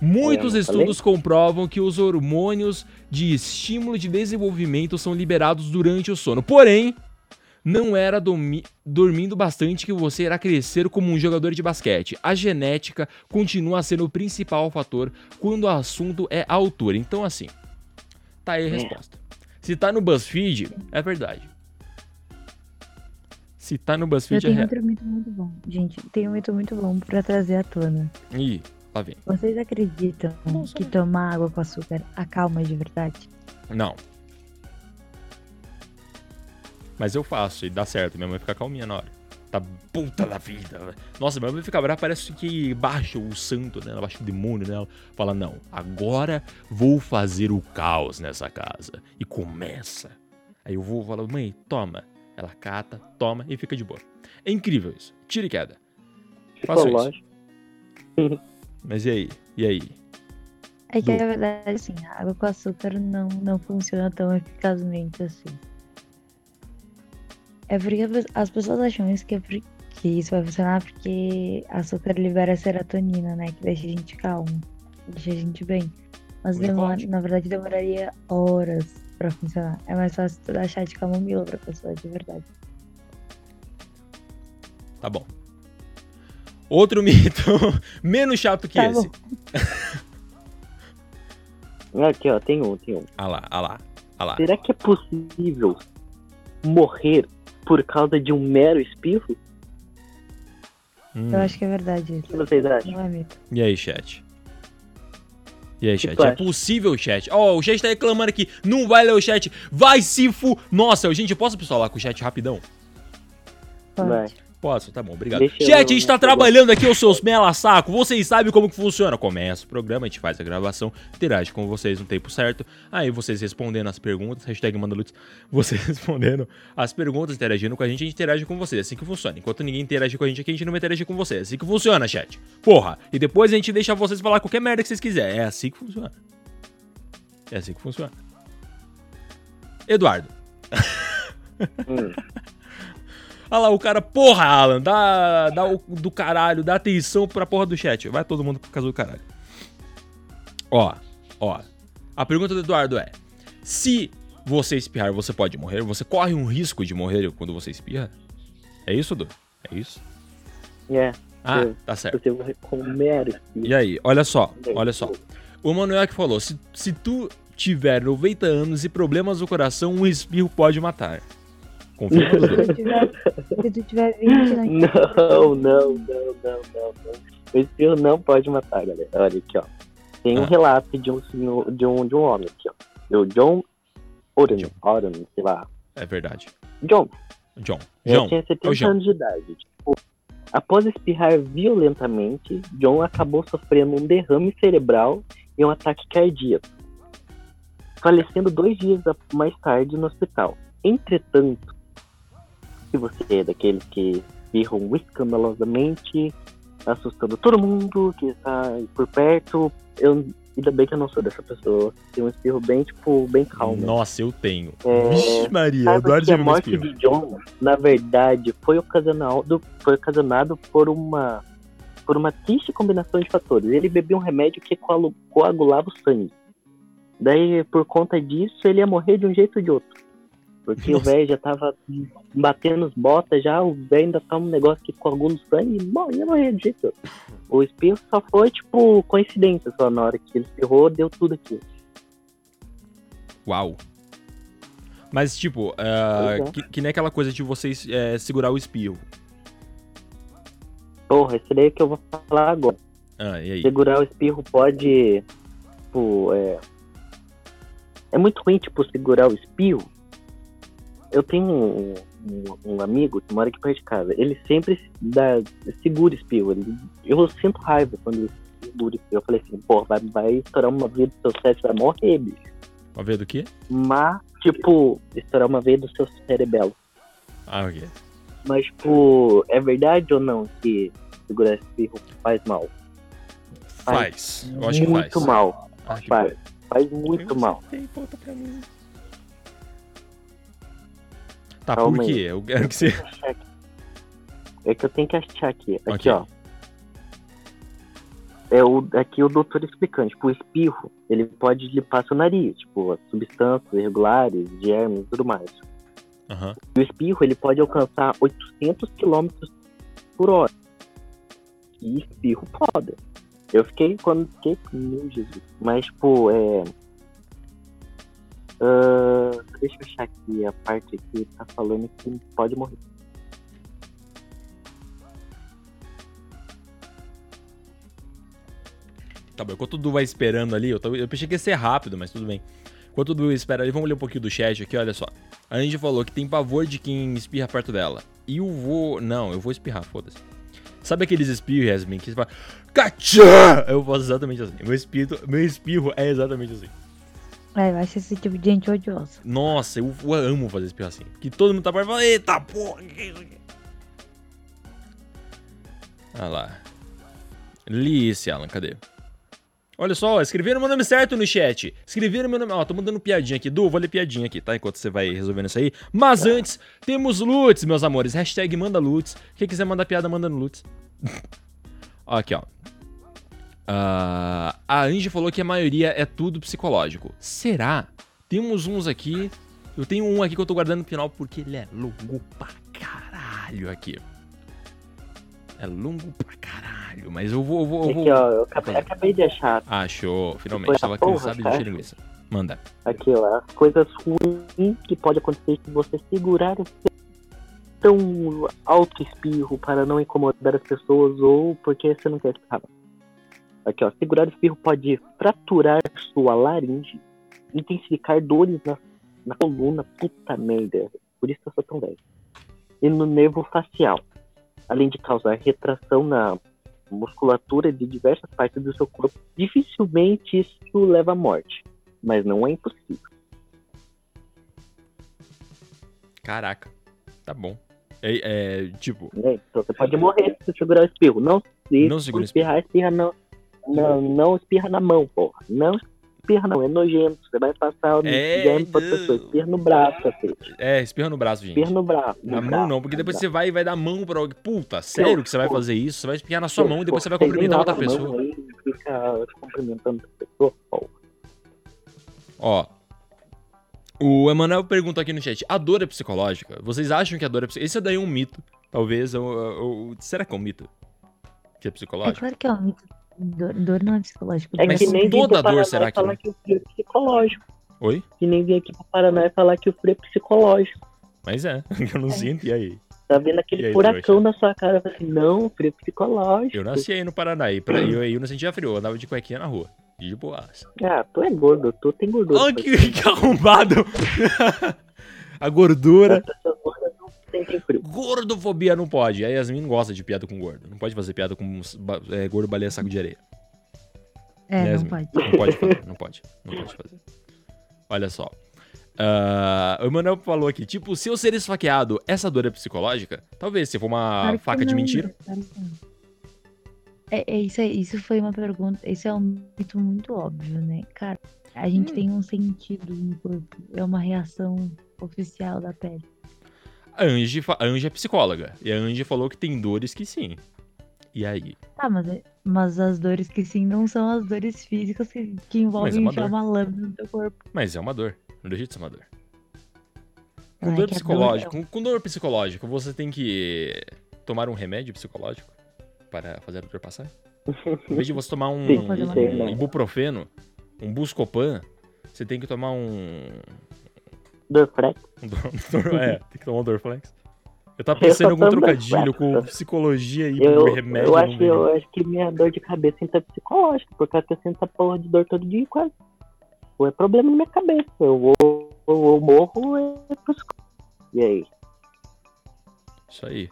B: Muitos
C: É,
B: estudos comprovam que os hormônios de estímulo de desenvolvimento são liberados durante o sono. Porém, não era dormi- dormindo bastante que você irá crescer como um jogador de basquete. A genética continua sendo o principal fator quando o assunto é a altura. Então, assim, tá aí a
C: É.
B: resposta. Se tá no BuzzFeed, é verdade. Se tá no
D: Eu
B: BuzzFeed, é
D: tenho
B: real.
D: outro mito muito bom. Gente, tem um mito muito bom pra trazer à tona.
B: Ih, lá vem.
D: Vocês acreditam
B: Nossa,
D: que tomar água com açúcar acalma de verdade?
B: Não. Mas eu faço e dá certo. Minha mãe fica calminha na hora. Tá puta da vida. Nossa, minha mãe fica brava, parece que baixa o santo, né? Baixa o demônio nela. Fala, não, agora vou fazer o caos nessa casa. E começa. Aí eu vou falar, mãe, toma. Ela cata, toma e fica de boa. É incrível isso. Tira e queda. Faço isso. [LAUGHS] Mas e aí? E aí?
D: É que na verdade, assim, a água com açúcar não, não funciona tão eficazmente assim. É porque as pessoas acham isso que, é que isso vai funcionar porque açúcar libera serotonina, né? Que deixa a gente calmo, deixa a gente bem. Mas demora, na verdade demoraria horas pra funcionar. É mais fácil tu dar chá de camomila pra pessoa de verdade.
B: Tá bom. Outro [LAUGHS] mito, menos chato que
D: Tá
B: esse.
C: Aqui, ó, tem um, tem um.
B: Ah lá, ah lá, ah lá.
C: Será que é possível morrer por causa de um mero espirro?
B: Hum.
D: Eu acho que é verdade
C: O
D: isso.
C: que vocês acham?
D: Não é mito.
B: E aí, chat? E aí, chat? É possível, chat? Ó, o chat tá reclamando aqui. Não vai ler o chat. Vai se fu... Nossa, gente, eu posso pessoal lá com o chat rapidão?
D: Pode.
B: Posso, tá bom, obrigado.
C: Deixa eu-
B: Chat, a gente tá trabalhando aqui, os seus mela saco. Vocês sabem como que funciona. Começa o programa, a gente faz a gravação, interage com vocês no tempo certo. Aí vocês respondendo as perguntas, hashtag Mandalutz, [LAUGHS] vocês respondendo as perguntas, interagindo com a gente, a gente interage com vocês. É assim que funciona. Enquanto ninguém interage com a gente aqui, a gente não vai interagir com vocês. É assim que funciona, chat. Porra. E depois a gente deixa vocês falar qualquer merda que vocês quiserem. É assim que funciona. É assim que funciona. Eduardo.
C: Hum.
B: Olha lá, o cara, porra, Alan, dá, dá o do caralho, dá atenção pra porra do chat. Vai todo mundo pro caso do caralho. Ó, ó. A pergunta do Eduardo é: se você espirrar, você pode morrer? Você corre um risco de morrer quando você espirra? É isso, Du? É isso?
C: É,
B: Ah,
C: Sim.
B: tá certo.
C: você morrer com mero espirro.
B: E aí, olha só, olha só. O Manuel que falou: se, se tu tiver 90 anos e problemas no coração, um espirro pode matar.
D: Tu tiver, se tu tiver 20, não [LAUGHS]
C: Não, não, não, não, não, não. O espirro não pode matar, galera. Olha aqui, ó. Tem um
B: Ah.
C: relato de um senhor, de um, de um homem aqui, ó. O John Oren,
B: John.
C: Oren, sei lá.
B: É verdade.
C: John,
B: John.
C: ele
B: João.
C: tinha
B: é o
C: 70
B: João.
C: anos de idade. Tipo, após espirrar violentamente, John acabou sofrendo um derrame cerebral e um ataque cardíaco, falecendo dois dias mais tarde no hospital. Entretanto, se você é daqueles que espirram escandalosamente, assustando todo mundo que está por perto, eu ainda bem que eu não sou dessa pessoa. Tem um espirro bem, tipo, bem calmo.
B: Nossa, eu tenho.
C: É,
B: Vixe Maria, Eduardo
C: a
B: já meu
C: morte de John, na verdade, foi ocasionado, foi ocasionado por uma por uma triste combinação de fatores. Ele bebia um remédio que coagu- coagulava o sangue. Daí, por conta disso, ele ia morrer de um jeito ou de outro. Porque o
B: Nossa.
C: velho já tava batendo as botas já, o velho ainda tá um negócio que coagula o sangue e bom, ia morrer de jeito ou outro. O espirro só foi, tipo, coincidência só na hora que ele espirrou, deu tudo aquilo.
B: Uau. Mas, tipo, uh,
C: é.
B: que, que nem aquela coisa de vocês é, segurar o espirro.
C: Porra, esse daí que eu vou falar agora.
B: Ah, e aí?
C: Segurar o espirro pode. Tipo, é. É muito ruim, tipo, segurar o espirro. Eu tenho um, um- um amigo que mora aqui perto de casa. Ele sempre dá, segura espirro. Ele, eu sinto raiva quando ele segura espirro. Eu falei assim, pô, vai, vai estourar uma veia do seu cérebro, vai morrer, bicho.
B: Uma ver do quê?
C: Mas, tipo, estourar uma veia do seu cerebelo.
B: Ah, ok.
C: Mas, tipo, é verdade ou não que segurar espirro faz mal?
B: Faz. Eu acho que
C: muito
B: faz.
C: mal.
B: Acho que
C: Faz. Faz muito mal.
B: Tá,
C: Calma
B: por
C: aí.
B: quê? Eu quero que você.
C: É que eu tenho que achar aqui. Aqui,
B: Ok.
C: ó. É o, aqui o doutor explicando. Tipo, o espirro, ele pode limpar seu nariz. Tipo, as substâncias irregulares, germes e tudo mais.
B: Aham.
C: E o espirro, ele pode alcançar 800 km por hora. E espirro foda. Eu fiquei, quando fiquei, meu Jesus. Mas, tipo, é... ah, deixa eu achar aqui a parte que tá falando que pode morrer.
B: Tá bom, enquanto o Du vai esperando ali, eu, tô- eu pensei que ia ser rápido, mas tudo bem. Enquanto o Du espera ali, vamos ler um pouquinho do chat aqui, olha só. A Angie falou que tem pavor de quem espirra perto dela. E eu vou. Não, eu vou espirrar, foda-se. Sabe aqueles espirros, Yasmin, que você fala. Cachá! Eu faço exatamente assim. Meu espirro, meu espirro é exatamente assim.
D: É, eu acho esse tipo de gente odiosa.
B: Nossa, eu, eu amo fazer espirro assim. Porque todo mundo tá perto e fala, eita porra, que que isso aqui? Ah lá. Li esse, Alan, cadê? Olha só, escreveram meu nome certo no chat. Escreveram meu nome. Ó, tô mandando piadinha aqui. Du, vou ler piadinha aqui, tá? Enquanto você vai resolvendo isso aí. Mas antes, temos Lutz, meus amores. Hashtag manda Lutz. Quem quiser mandar piada, manda no Lutz. [LAUGHS] aqui, ó. Ah, a Angie falou que a maioria é tudo psicológico. Será? Temos uns aqui. Eu tenho um aqui que eu tô guardando no final porque ele é longo pra caralho aqui. É longo pra caralho, mas eu vou. Eu vou, eu vou...
C: Aqui, ó, eu acabei, acabei de achar.
B: Achou, finalmente.
C: Depois da
B: Tava
C: porra,
B: cansado de linguiça. Manda.
C: Aqui, ó, as coisas ruins que pode acontecer se você segurar o seu tão alto espirro para não incomodar as pessoas ou porque você não quer espirrar. Aqui, ó, segurar o espirro pode fraturar sua laringe, intensificar dores na, na coluna, puta merda, por isso que eu sou tão velho. E no nervo facial, além de causar retração na musculatura de diversas partes do seu corpo, dificilmente isso leva à morte, mas não é impossível.
B: Caraca. Tá bom. É, é, tipo,
C: né? Então você pode morrer se segurar o espirro. Não se
B: Não segura
C: espirrar, espirra não. Não, não espirra na mão, porra. Não espirra não, é nojento. Você vai passar o
B: É,
C: germe pra pessoa. Espirra no braço, cacete.
B: é, espirra no braço, gente.
C: Espirra no braço.
B: Na
C: no
B: mão
C: braço,
B: não, porque depois você vai e vai dar mão pra alguém. Puta, sério que você vai fazer isso? Você vai espirrar na sua mão e depois você vai cumprimentar outra pessoa.
C: mão aí Fica cumprimentando outra pessoa, porra.
B: Ó. O Emanuel pergunta aqui no chat: a dor é psicológica? Vocês acham que a dor é psicológica? Esse daí é um mito. Talvez. eu- eu- será que é um mito? Que é
D: É
B: psicológico?
D: claro que é um mito. Dor, dor não é psicológico.
C: É
B: Mas
C: que nem
B: toda
C: pro
B: dor,
C: Paraná
B: será que
C: falar que o frio é psicológico.
B: Oi?
C: Que nem vir aqui pro Paraná e falar que o frio é psicológico.
B: Mas é, [LAUGHS] eu não sinto, e aí?
C: Tá vendo aquele
B: aí,
C: furacão
B: trouxa?
C: na sua cara, assim, não, frio é psicológico.
B: Eu nasci aí no Paraná, e pra, eu, eu não sentia frio, eu andava de cuequinha na rua. E de boas.
C: Ah, tu é gordo, tu tem gordura.
B: Olha que, [LAUGHS] que arrombado! [LAUGHS] a gordura.
C: Sentem frio.
B: Gordofobia não pode. A Yasmin não gosta de piada com gordo. Não pode fazer piada com é, gordo baleia saco de areia.
D: É,
B: Né,
D: não pode.
B: Não pode fazer, não pode. Não pode fazer. Olha só. Ah, o Emanuel falou aqui, tipo, se eu ser esfaqueado, essa dor é psicológica? Talvez, se for uma
D: Claro
B: faca de
D: não,
B: mentira.
D: claro que não. É, é isso aí, isso foi uma pergunta, isso é um mito muito óbvio, né? Cara, a gente
B: Hum.
D: tem um sentido no corpo, é uma reação oficial da pele.
B: A Angie, a Angie é psicóloga. E a Angie falou que tem dores que sim. E aí?
D: Tá, mas, é- mas as dores que sim não são as dores físicas que, que envolvem
B: uma
D: enfiar
B: dor.
D: uma lâmina no teu corpo.
B: Mas é uma dor. Não deixa de ser uma dor. Com
D: é
B: dor psicológica,
D: dor
B: com, com dor psicológica, você tem que tomar um remédio psicológico para fazer a dor passar? Em vez de você tomar um,
C: Sim,
B: um
C: né?
B: ibuprofeno, um buscopan, você tem que tomar um
C: Dorflex. [LAUGHS]
B: é, tem que tomar um Dorflex. Eu tava pensando em algum trocadilho com psicologia e eu, remédio.
C: Eu acho, eu acho que minha dor de cabeça então é psicológica, porque eu sinto essa porra de dor todo dia quase. Ou é problema na minha cabeça. Eu vou, eu morro ou é. E aí?
B: Isso aí.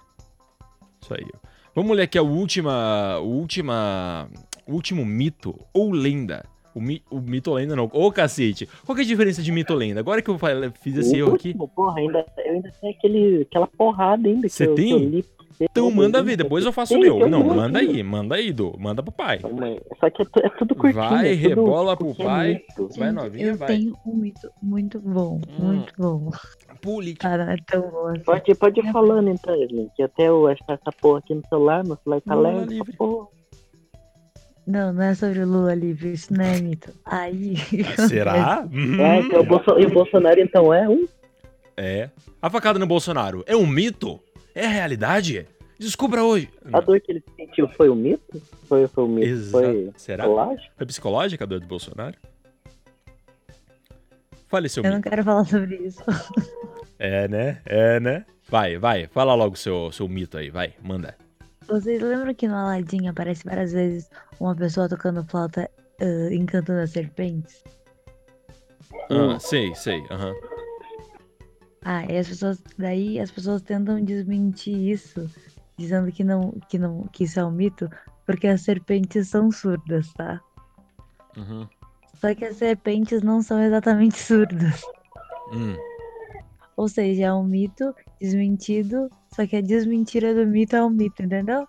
B: Isso aí. Vamos ler aqui a última. Última. O último mito ou lenda o, mi, o mito lenda não. Ô, cacete. Qual que é a diferença de mito lenda? Agora que eu fiz esse erro aqui.
C: Porra, ainda, eu ainda tenho aquele, aquela porrada ainda.
B: Você tem? Eu então manda ver, depois eu faço o meu. Não, manda aí, manda aí, Du. Manda pro pai.
C: Só que é, é tudo curtinho.
B: Vai,
C: é
B: rebola pro pai. Vai novinha,
D: eu
B: vai.
D: Eu tenho um mito muito bom, hum. muito bom.
B: Política.
D: Cara, é tão bom assim.
C: Pode, pode ir falando então, Evelyn, que até eu achar essa porra aqui no celular, meu celular tá leve. Porra.
D: Não, não é sobre o Lula livre, isso não é mito. Aí. [LAUGHS]
B: Será?
C: é, então, o Bolso... e o Bolsonaro então é um?
B: É. A facada no Bolsonaro é um mito? É realidade? Descubra hoje.
C: A dor que ele sentiu foi um mito? Foi, foi um mito? Exa... Foi
B: Será? Psicológica? Foi psicológica a dor do Bolsonaro? Fale seu
D: Eu
B: mito.
D: não quero falar sobre isso.
B: É, né? É, né? Vai, vai. Fala logo seu, seu mito aí, vai. Manda.
D: Vocês lembram que no Aladdin aparece várias vezes uma pessoa tocando flauta uh, encantando as serpentes?
B: Ah, sei, sei, aham. Uhum.
D: Ah, e as pessoas. Daí as pessoas tentam desmentir isso, dizendo que não, que não, que isso é um mito, porque as serpentes são surdas, tá?
B: Uhum.
D: Só que as serpentes não são exatamente [LAUGHS] surdas.
B: Hum.
D: Ou seja, é um mito desmentido só que a desmentira do mito é um mito, entendeu?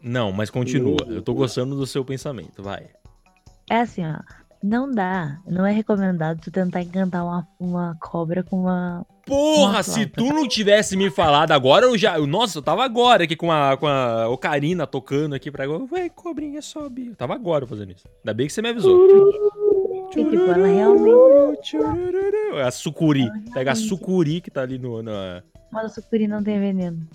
B: Não, mas continua. Eu tô gostando do seu pensamento, vai.
D: É assim, ó. Não dá, não é recomendado tu tentar encantar uma, uma cobra com uma.
B: Porra, uma se tu não tivesse me falado agora, eu já. Nossa, eu tava agora aqui com a, com a Ocarina tocando aqui pra. Vai, cobrinha, sobe. Eu tava agora fazendo isso. Ainda bem que você me avisou.
D: Tipo, ela realmente.
B: É a sucuri. Realmente... Pega a sucuri que tá ali no. Na...
D: Mas a sucuri não tem veneno.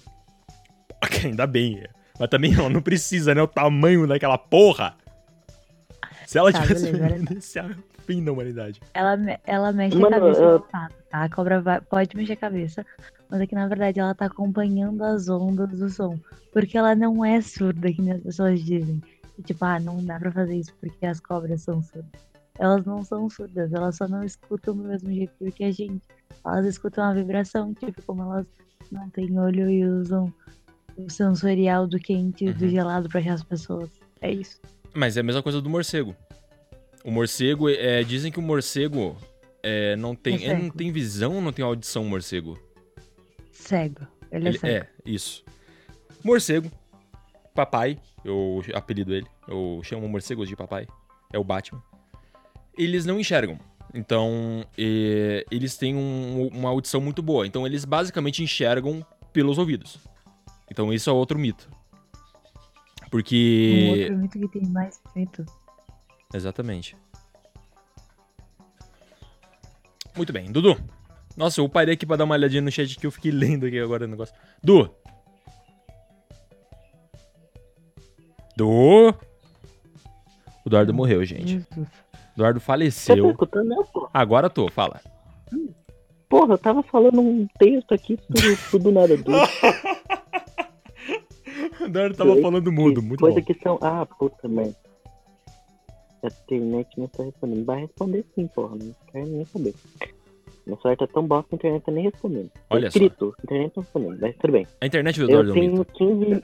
B: Ainda bem. Mas também ela não precisa, né? O tamanho daquela porra. Se ela tá, tivesse veneno, esse é fim da humanidade.
D: Ela, ela mexe Mano, a cabeça eu... tá? A cobra vai, pode mexer a cabeça. Mas é que na verdade ela tá acompanhando as ondas do som. Porque ela não é surda, que as pessoas dizem. Tipo, ah, não dá pra fazer isso porque as cobras são surdas elas não são surdas, elas só não escutam do mesmo jeito que a gente. Elas escutam a vibração, tipo, como elas não têm olho e usam o sensorial do quente e uhum. do gelado para achar as pessoas. É isso.
B: Mas é a mesma coisa do morcego. O morcego, é, dizem que o morcego é, não tem. É não tem visão não tem audição, o morcego?
D: Cego. Ele, é ele é cego.
B: É, isso. Morcego, papai, eu apelido ele. Eu chamo morcegos de papai. É o Batman eles não enxergam. Então, e, eles têm um, uma audição muito boa. Então, eles basicamente enxergam pelos ouvidos. Então, isso é outro mito. Porque.
D: Um outro mito que tem mais mito.
B: Exatamente. Muito bem, Dudu. Nossa, eu parei aqui pra dar uma olhadinha no chat que eu fiquei lendo aqui agora o negócio. Du! Du! O Eduardo morreu, gente. Jesus. Eduardo faleceu. Tá né? Agora tô, fala.
C: Porra, eu tava falando um texto aqui, tudo, tudo nada do. [LAUGHS]
B: Eduardo tava falando mudo, muito
C: coisa
B: bom.
C: que são. Ah, puta merda. A internet não tá respondendo. Vai responder sim, porra. Não quero nem saber. Meu celular tá tão bosta que a internet tá nem respondendo. Tá
B: Olha
C: escrito,
B: só.
C: a internet tá respondendo, mas tudo bem.
B: A internet do Eduardo
C: Eu tenho 15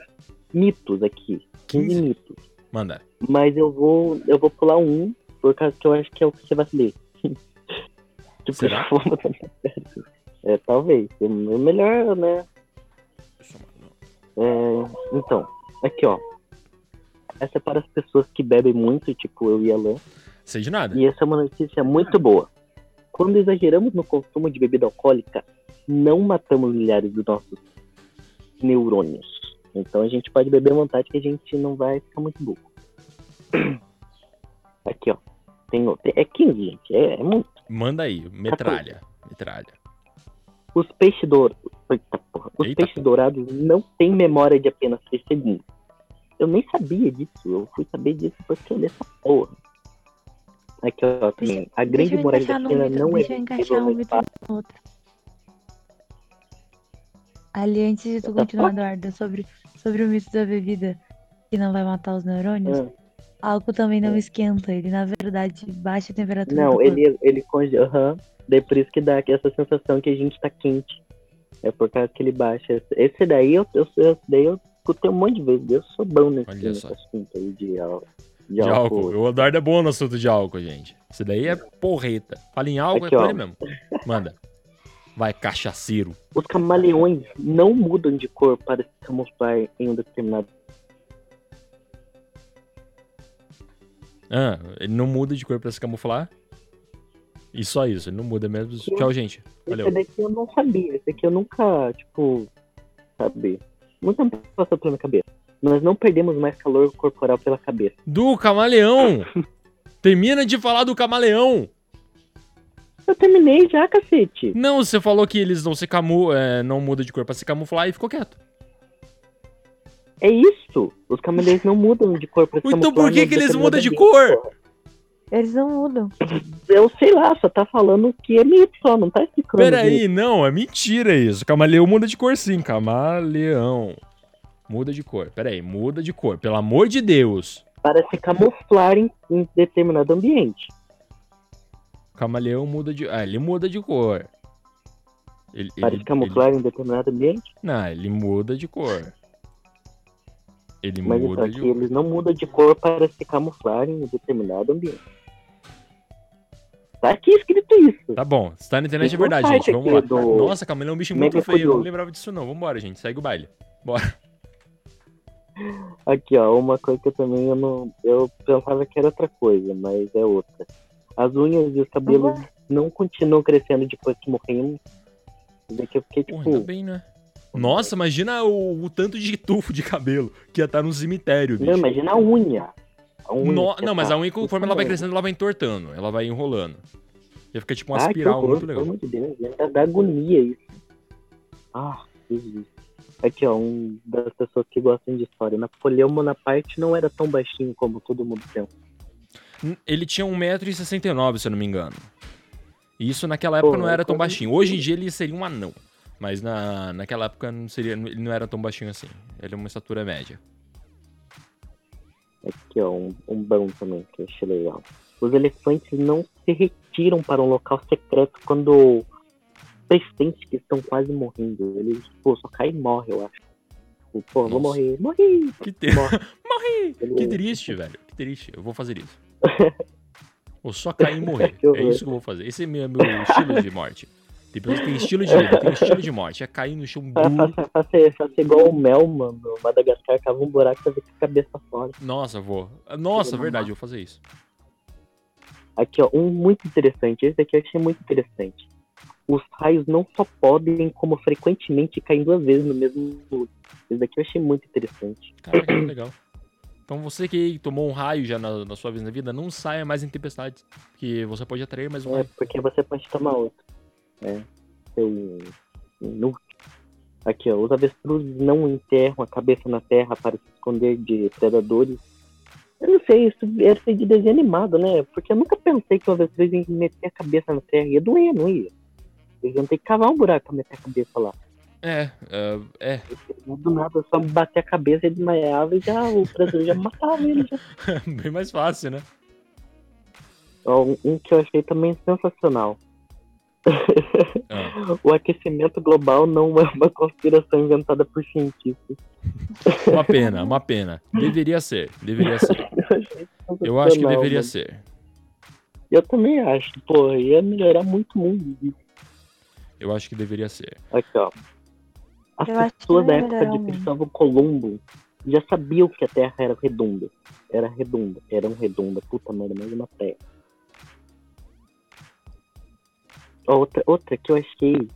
C: mitos aqui. 15, 15 mitos.
B: Manda.
C: Mas eu vou, eu vou pular um por causa que eu acho que é o que você vai ler. [LAUGHS] tipo,
B: Será?
C: é, talvez. É melhor, né? É, então, aqui ó. Essa é para as pessoas que bebem muito, tipo eu e a Lan.
B: Sei de nada.
C: E essa é uma notícia muito boa. Quando exageramos no consumo de bebida alcoólica, não matamos milhares dos nossos neurônios. Então a gente pode beber à vontade que a gente não vai ficar muito burro. Aqui, ó. Tem, é 15, gente. É, é muito.
B: Manda aí, metralha. 14. Metralha.
C: Os peixes dourados. Os Eita peixes porra. dourados não têm memória de apenas 3 segundos. Eu nem sabia disso. Eu fui saber disso porque eu li essa porra. Aqui, ó, também. A grande
D: Deixa
C: muralha da não é
D: deixa eu encaixar um no outro. Ali, antes de tu continuar? Eduardo, sobre, sobre o mito da bebida que não vai matar os neurônios,
C: Ah,
D: álcool também não
C: Ah.
D: esquenta, ele na verdade baixa a temperatura
C: Não, ele, ele congela. Aham. Daí por isso que dá essa sensação que a gente tá quente. É por causa que ele baixa. Esse daí eu, eu, esse daí eu escutei um monte de vezes. Eu sou bom nesse,
B: Olha só.
C: assunto aí de, ál- de,
B: De álcool.
C: álcool.
B: O Eduardo é bom no assunto de álcool, gente. Isso daí é porreta. Fala em álcool,
C: Aqui,
B: é com ele mesmo. Manda. Vai, cachaceiro.
C: Os camaleões não mudam de cor para se camuflar em um determinado.
B: Ah, ele não muda de cor pra se camuflar. E só isso, ele não muda mesmo. Tchau, gente. Valeu.
C: Esse daqui eu não sabia. Esse aqui eu nunca, tipo, sabia. Nunca passou pela minha cabeça. Nós não perdemos mais calor corporal pela cabeça.
B: Do camaleão! [LAUGHS] Termina de falar do camaleão!
C: Eu terminei já, cacete.
B: Não, você falou que eles não se camu é, não muda de cor pra se camuflar e ficou quieto.
C: É isso. Os camaleões não mudam de cor pra se
B: Então por que que eles mudam de cor?
C: porra.
D: Eles não mudam.
C: Eu sei lá, só tá falando que é mito só, não tá explicando.
B: Peraí, não, é mentira isso. Camaleão muda de cor sim, camaleão. Muda de cor. Peraí, muda de cor. Pelo amor de Deus.
C: Para se camuflar em, em determinado ambiente.
B: Camaleão muda de. Ah, ele muda de cor. Ele,
C: Para
B: ele-
C: se camuflar em determinado ambiente.
B: ele- Não, ele muda de cor. Ele
C: Mas
B: muda
C: aqui
B: de
C: eles não mudam de cor para se camuflar em determinado ambiente. Tá aqui escrito isso.
B: Tá bom, se tá na internet é
C: é
B: verdade, gente. Vamos lá.
C: do
B: Nossa, camaleão é um bicho muito
C: Mega
B: feio. Eu não lembrava disso, não. Vambora, gente. Segue o baile. Bora. [LAUGHS]
C: Aqui, ó, uma coisa que eu também eu não. Eu pensava que era outra coisa, mas é outra. As unhas e os cabelos não continuam crescendo depois que morremos. Isso aqui eu fiquei tipo.
B: ainda bem, né? Nossa, imagina o, o tanto de tufo de cabelo que ia estar no cemitério, bicho.
C: Não, imagina a unha. A unha
B: No- não, mas a unha, conforme ela vai crescendo, ela vai entortando. Ela vai enrolando. Ia ficar tipo uma
C: Ah,
B: espiral muito legal.
C: Pelo amor de Deus, dá, dá agonia isso. Ah, Jesus. Aqui, ó, um das pessoas que gostam de história. Napoleão Bonaparte não era tão baixinho como todo mundo pensa.
B: Ele tinha 1,69m, se eu não me engano. E isso naquela época
C: Pô,
B: não era tão baixinho. Hoje em dia ele seria um anão. Mas na, naquela época não seria, ele não era tão baixinho assim. Ele é uma estatura média.
C: Aqui, ó, um, um bom também, que eu achei legal. Os elefantes não se retiram para um local secreto quando presidentes que estão quase morrendo. Eles, pô, só caem e morrem, eu acho. Tipo, pô, vou
B: Nossa.
C: morrer. Morri!
B: Que, te-
C: Morre. [LAUGHS]
B: Morri!
C: Ele-
B: que triste, velho. Que triste. Eu vou fazer isso. [LAUGHS] Vou só cair e morrer. [LAUGHS] É isso que eu vou fazer. Esse é meu, meu estilo de morte. Tem pessoas que têm estilo de vida, tem estilo de morte. É cair no chão duro.
C: Faça igual o Mel, mano, no Madagascar, cava um buraco pra ver com a cabeça fora.
B: Nossa, vou. Nossa,
C: Vamos
B: verdade, eu vou fazer isso.
C: Aqui, ó, um muito interessante. Esse daqui eu achei muito interessante. Os raios não só podem, como frequentemente caem duas vezes no mesmo lugar. Esse daqui eu achei muito interessante.
B: Caraca, que legal. Então você que tomou um raio já na, na sua vez na vida, não saia mais em tempestades. Porque você pode atrair mais um
C: É,
B: raio.
C: porque você pode tomar outro. É. Seu inútil. Aqui, ó. Os avestruzes não enterram a cabeça na terra para se esconder de predadores. Eu não sei, isso ia ser de desenho animado, né? Porque eu nunca pensei que o avestruz ia meter a cabeça na terra. Ia doer, não ia? Eles iam ter que cavar um buraco pra meter a cabeça lá.
B: É, é, é.
C: Do nada, só bater a cabeça e desmaiava e já o predador já matava ele. Já. [LAUGHS]
B: bem mais fácil, né?
C: Um, um que eu achei também sensacional.
B: Ah, [LAUGHS]
C: O aquecimento global não é uma conspiração inventada por cientistas.
B: uma pena, uma pena. Deveria ser, deveria ser. [LAUGHS]
C: Eu,
B: acho que deveria
C: mano.
B: ser.
C: Eu também acho, pô, ia melhorar muito o mundo.
B: Eu acho que deveria ser.
C: Aqui, ó. As
D: Eu acho que
C: pessoas da época de. Cristóvão Colombo já sabiam que a Terra era redonda. Era redonda, era um redonda. Puta merda, mais uma terra. Outra, outra que eu achei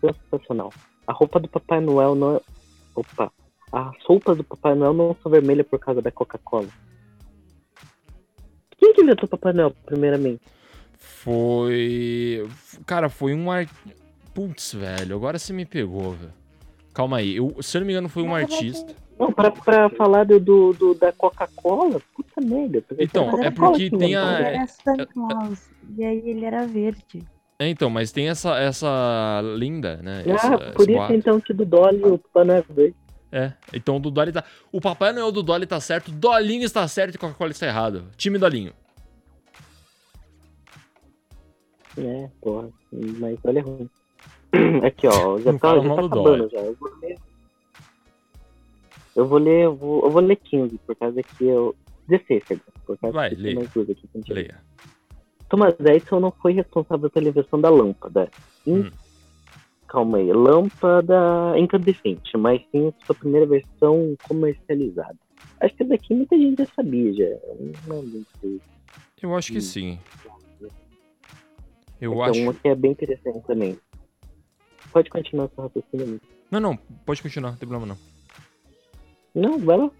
C: sensacional. A roupa do Papai Noel não é. Opa! As roupas do Papai Noel não são vermelhas por causa da Coca-Cola. Quem que inventou o Papai Noel, primeiramente?
B: Foi. Cara, foi um ar. Putz, velho, agora você me pegou, velho. Calma aí. Eu, se eu não me engano, foi um
D: verdade,
B: artista.
C: Não, pra, pra falar do, do, do- da Coca-Cola, puta merda.
B: Então, é porque
C: Coca,
B: tem
C: mano.
B: a-
D: Ele
B: é-
D: era Santa Claus. E aí ele era verde.
B: É, então, mas tem essa, essa linda, né? essa-
C: Ah, por
B: esse
C: isso
B: boato.
C: então que do Dolly o pano é verde.
B: É, então o do Dolly tá. O Papai Noel do Dolly tá certo, Dolinho está certo e Coca-Cola está errado. Time Dolinho.
C: É, porra. Mas olha ruim. [CLEARS THROAT] Aqui, ó. [LAUGHS] Já tá, já tá
B: do
C: acabando já. Eu vou ler. Eu vou ler, eu vou, eu vou ler 15, por causa que eu. 16, perdão. Por causa
B: Vai,
C: que
B: lê.
C: mais duas aqui.
B: Leia.
C: Thomas Edison não foi responsável pela invenção da lâmpada.
B: Hum.
C: Calma aí. Lâmpada incandescente, mas sim sua primeira versão comercializada. Acho que daqui muita gente já sabia, já. Não muito...
B: Eu acho que sim. Eu
C: Tem
B: acho.
C: uma que é bem interessante também. Pode continuar com o raciocínio.
B: Não, não, pode continuar, não tem problema não.
C: Não, vai lá.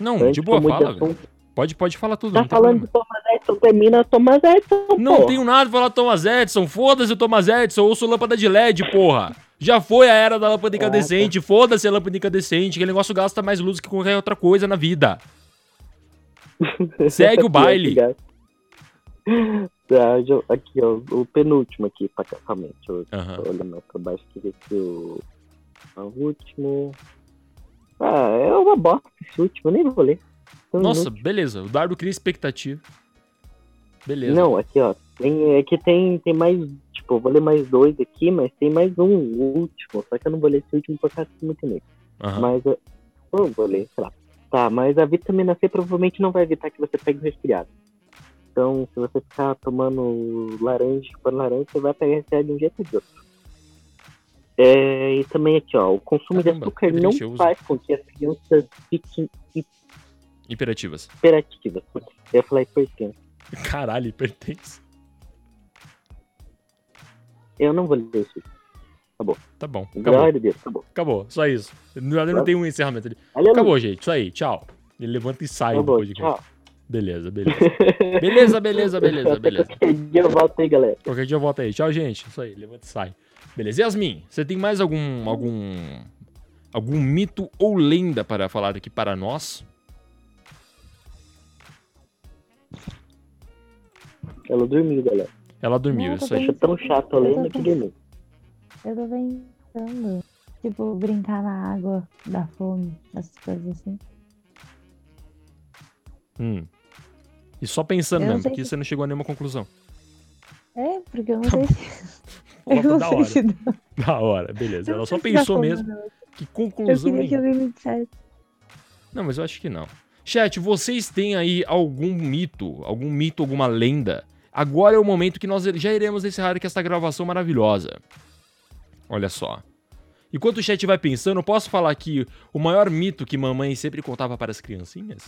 B: Não,
C: Antes
B: de boa, fala, velho. Pode, pode falar tudo,
C: Tá
B: não
C: falando de. Thomas Edison, termina Thomas Edison,
B: Não
C: pô.
B: tenho nada pra falar Thomas Edison. Foda-se o Thomas Edison. Ouço lâmpada de LED, porra. Já foi a era da lâmpada incandescente. Foda-se a lâmpada incandescente. Aquele negócio gasta mais luz que qualquer outra coisa na vida. Segue o [LAUGHS] baile.
C: Tá, aqui, ó, o penúltimo aqui, pra calmamente. Eu
B: Aham.
C: tô olhando mais pra baixo que ver se o... o último. Ah, é uma bosta esse último, eu nem vou ler. Tão
B: Nossa, beleza. O Dardo cria expectativa. Beleza.
C: Não, aqui, ó. Tem, aqui tem, tem mais. Tipo, eu vou ler mais dois aqui, mas tem mais um, o último. Só que eu não vou ler esse último por causa que é muito negro. Mas eu, eu vou ler, sei lá. Tá, mas a vitamina C provavelmente não vai evitar que você pegue um resfriado. Então, se você ficar tomando laranja, chupando laranja, você vai pegar resfriado de um jeito ou de outro. É, e também aqui, ó, o consumo
B: Caramba,
C: de açúcar
B: que
C: não
B: eu
C: faz com que as crianças fiquem
B: Imperativas.
C: hiperativas. Eu ia falar hipertensas.
B: Caralho, pertence.
C: Eu não vou ler isso.
B: Tá bom. Acabou.
C: Glória a Deus, acabou.
B: Acabou. Só isso. Não, não tem um encerramento ali.
C: Aleluia.
B: Acabou, gente. Isso aí. Tchau. Ele levanta e sai do
C: Acabou,
B: podcast.
C: tchau.
B: Beleza, beleza. Beleza, beleza, beleza, [LAUGHS] beleza.
C: qualquer dia eu volto aí, galera.
B: Qualquer dia eu volto aí. Tchau, gente. Isso aí, levanta e sai. Beleza. Yasmin, você tem mais algum. algum. algum mito ou lenda para falar aqui para nós?
C: Ela dormiu, galera.
B: Ela dormiu,
D: Não,
B: isso aí.
C: Acho tão chato a lenda que dormiu.
D: Eu tô pensando. Tipo, brincar na água, da fome, essas coisas assim.
B: Hum. E só pensando
D: Eu
B: mesmo, porque
D: se-
B: você não chegou a nenhuma conclusão.
D: É, porque eu não
B: Tá
D: sei se. Eu não
B: da
D: sei
B: hora.
D: se dá.
B: Da hora, beleza.
D: Eu
B: Ela só [LAUGHS] pensou mesmo. Que
D: Eu
B: conclusão
D: queria que alguém me dissesse.
B: Não, mas eu acho que não. Chat, vocês têm aí algum mito, algum mito, alguma lenda? Agora é o momento que nós já iremos encerrar aqui esta gravação maravilhosa. Olha só. Enquanto o chat vai pensando, eu posso falar aqui o maior mito que mamãe sempre contava para as criancinhas?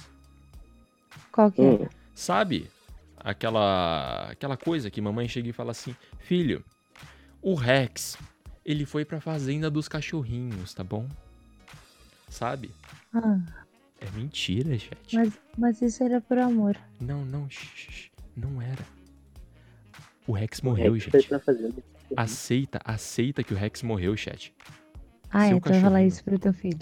D: Qual que é?
C: Hum.
B: Sabe? Aquela aquela coisa que mamãe chega e fala assim: "Filho, o Rex, ele foi pra fazenda dos cachorrinhos, tá bom?" Sabe?
D: Ah,
B: É mentira, chat.
D: mas, mas isso era por amor.
B: Não, não, shh, shh, não era. O Rex
C: O
B: morreu,
C: Rex foi
B: gente.
C: fazenda.
B: Aceita, aceita que o Rex morreu, chat.
D: Ah,
B: Seu
D: é, tu vai falar
B: cachorrinho.
D: isso pro teu filho.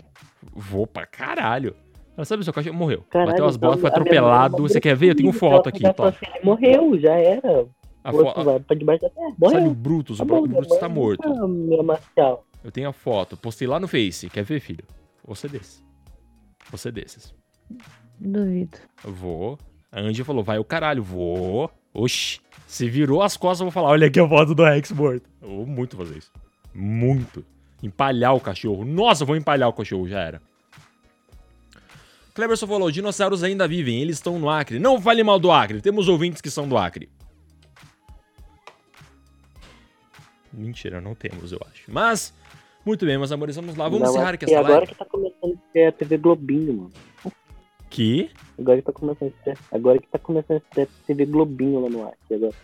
B: Vou pra caralho. Ela sabe, seu cachorro morreu.
C: Caralho,
B: Bateu as
C: então,
B: botas, foi atropelado. Você quer ver? Eu tenho foto
C: ela
B: aqui,
C: falar assim, Morreu, já era.
B: A
C: O outro
B: fo...
C: vai pra debaixo da terra.
B: Sabe o
C: Morreu.
B: Brutus?
C: Tá
B: O Brutus tá morto.
C: nunca me amaciava.
B: Eu tenho a foto. Postei lá no Face. Quer ver, filho? Você desse. Você desses.
D: Duvido.
B: Vou. A Angie falou, vai o caralho. Vou. Oxi. Se virou as costas, eu vou falar, olha aqui a foto do Rex morto. Eu vou muito fazer isso. Muito. Empalhar o cachorro. Nossa, eu vou empalhar o cachorro, já era. Cleberson falou, dinossauros ainda vivem, eles estão no Acre. Não fale mal do Acre, temos ouvintes que são do Acre. Mentira, não temos, eu acho. Mas, muito bem, meus amores, vamos lá. Vamos
C: Não,
B: encerrar
C: é
B: aqui essa
C: agora
B: live.
C: que tá começando a ser a TV Globinho, mano.
B: Que?
C: Agora que tá começando a ser, agora que tá começando a ser a TV Globinho lá no ar. Agora.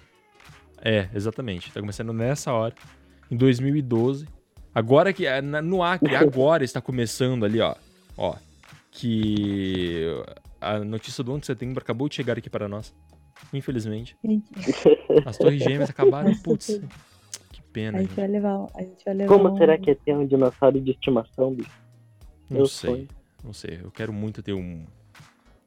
B: É, exatamente. Tá começando nessa hora, em 2012. Agora que é, no Acre, [LAUGHS] agora está começando ali, ó. Ó, que a notícia do 11 de setembro acabou de chegar aqui para nós. Infelizmente. As torres gêmeas acabaram. Putz, [LAUGHS] que
D: a
B: pena.
D: gente
B: gente.
D: vai levar. A gente vai levar
C: Como
D: um-
C: será que é ter um dinossauro de estimação, bicho?
B: Não
C: Meu
B: sei.
C: sonho.
B: Não sei, eu quero muito ter um.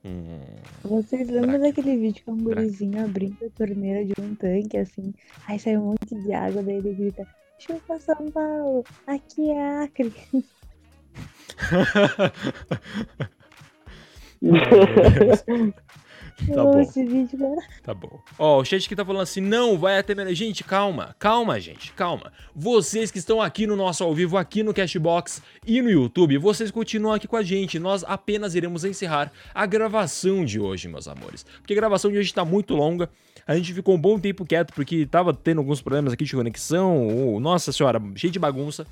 B: um...
D: Vocês lembram
B: Braque.
D: daquele vídeo que é um
B: Braque.
D: gurizinho abrindo a torneira de um tanque, assim, aí sai um monte de água, daí ele grita, chupa São Paulo, aqui é Acre. [LAUGHS] [LAUGHS] [LAUGHS]
B: Tá bom.
D: esse vídeo, cara.
B: Tá bom. Ó, o chat aqui tá falando assim, não, vai até... melhor. Gente, calma, calma, gente, calma. Vocês que estão aqui no nosso ao vivo, aqui no Cashbox e no YouTube, vocês continuam aqui com a gente. Nós apenas iremos encerrar a gravação de hoje, meus amores. Porque a gravação de hoje tá muito longa. A gente ficou um bom tempo quieto, porque tava tendo alguns problemas aqui de conexão. ou- nossa senhora, cheio de bagunça.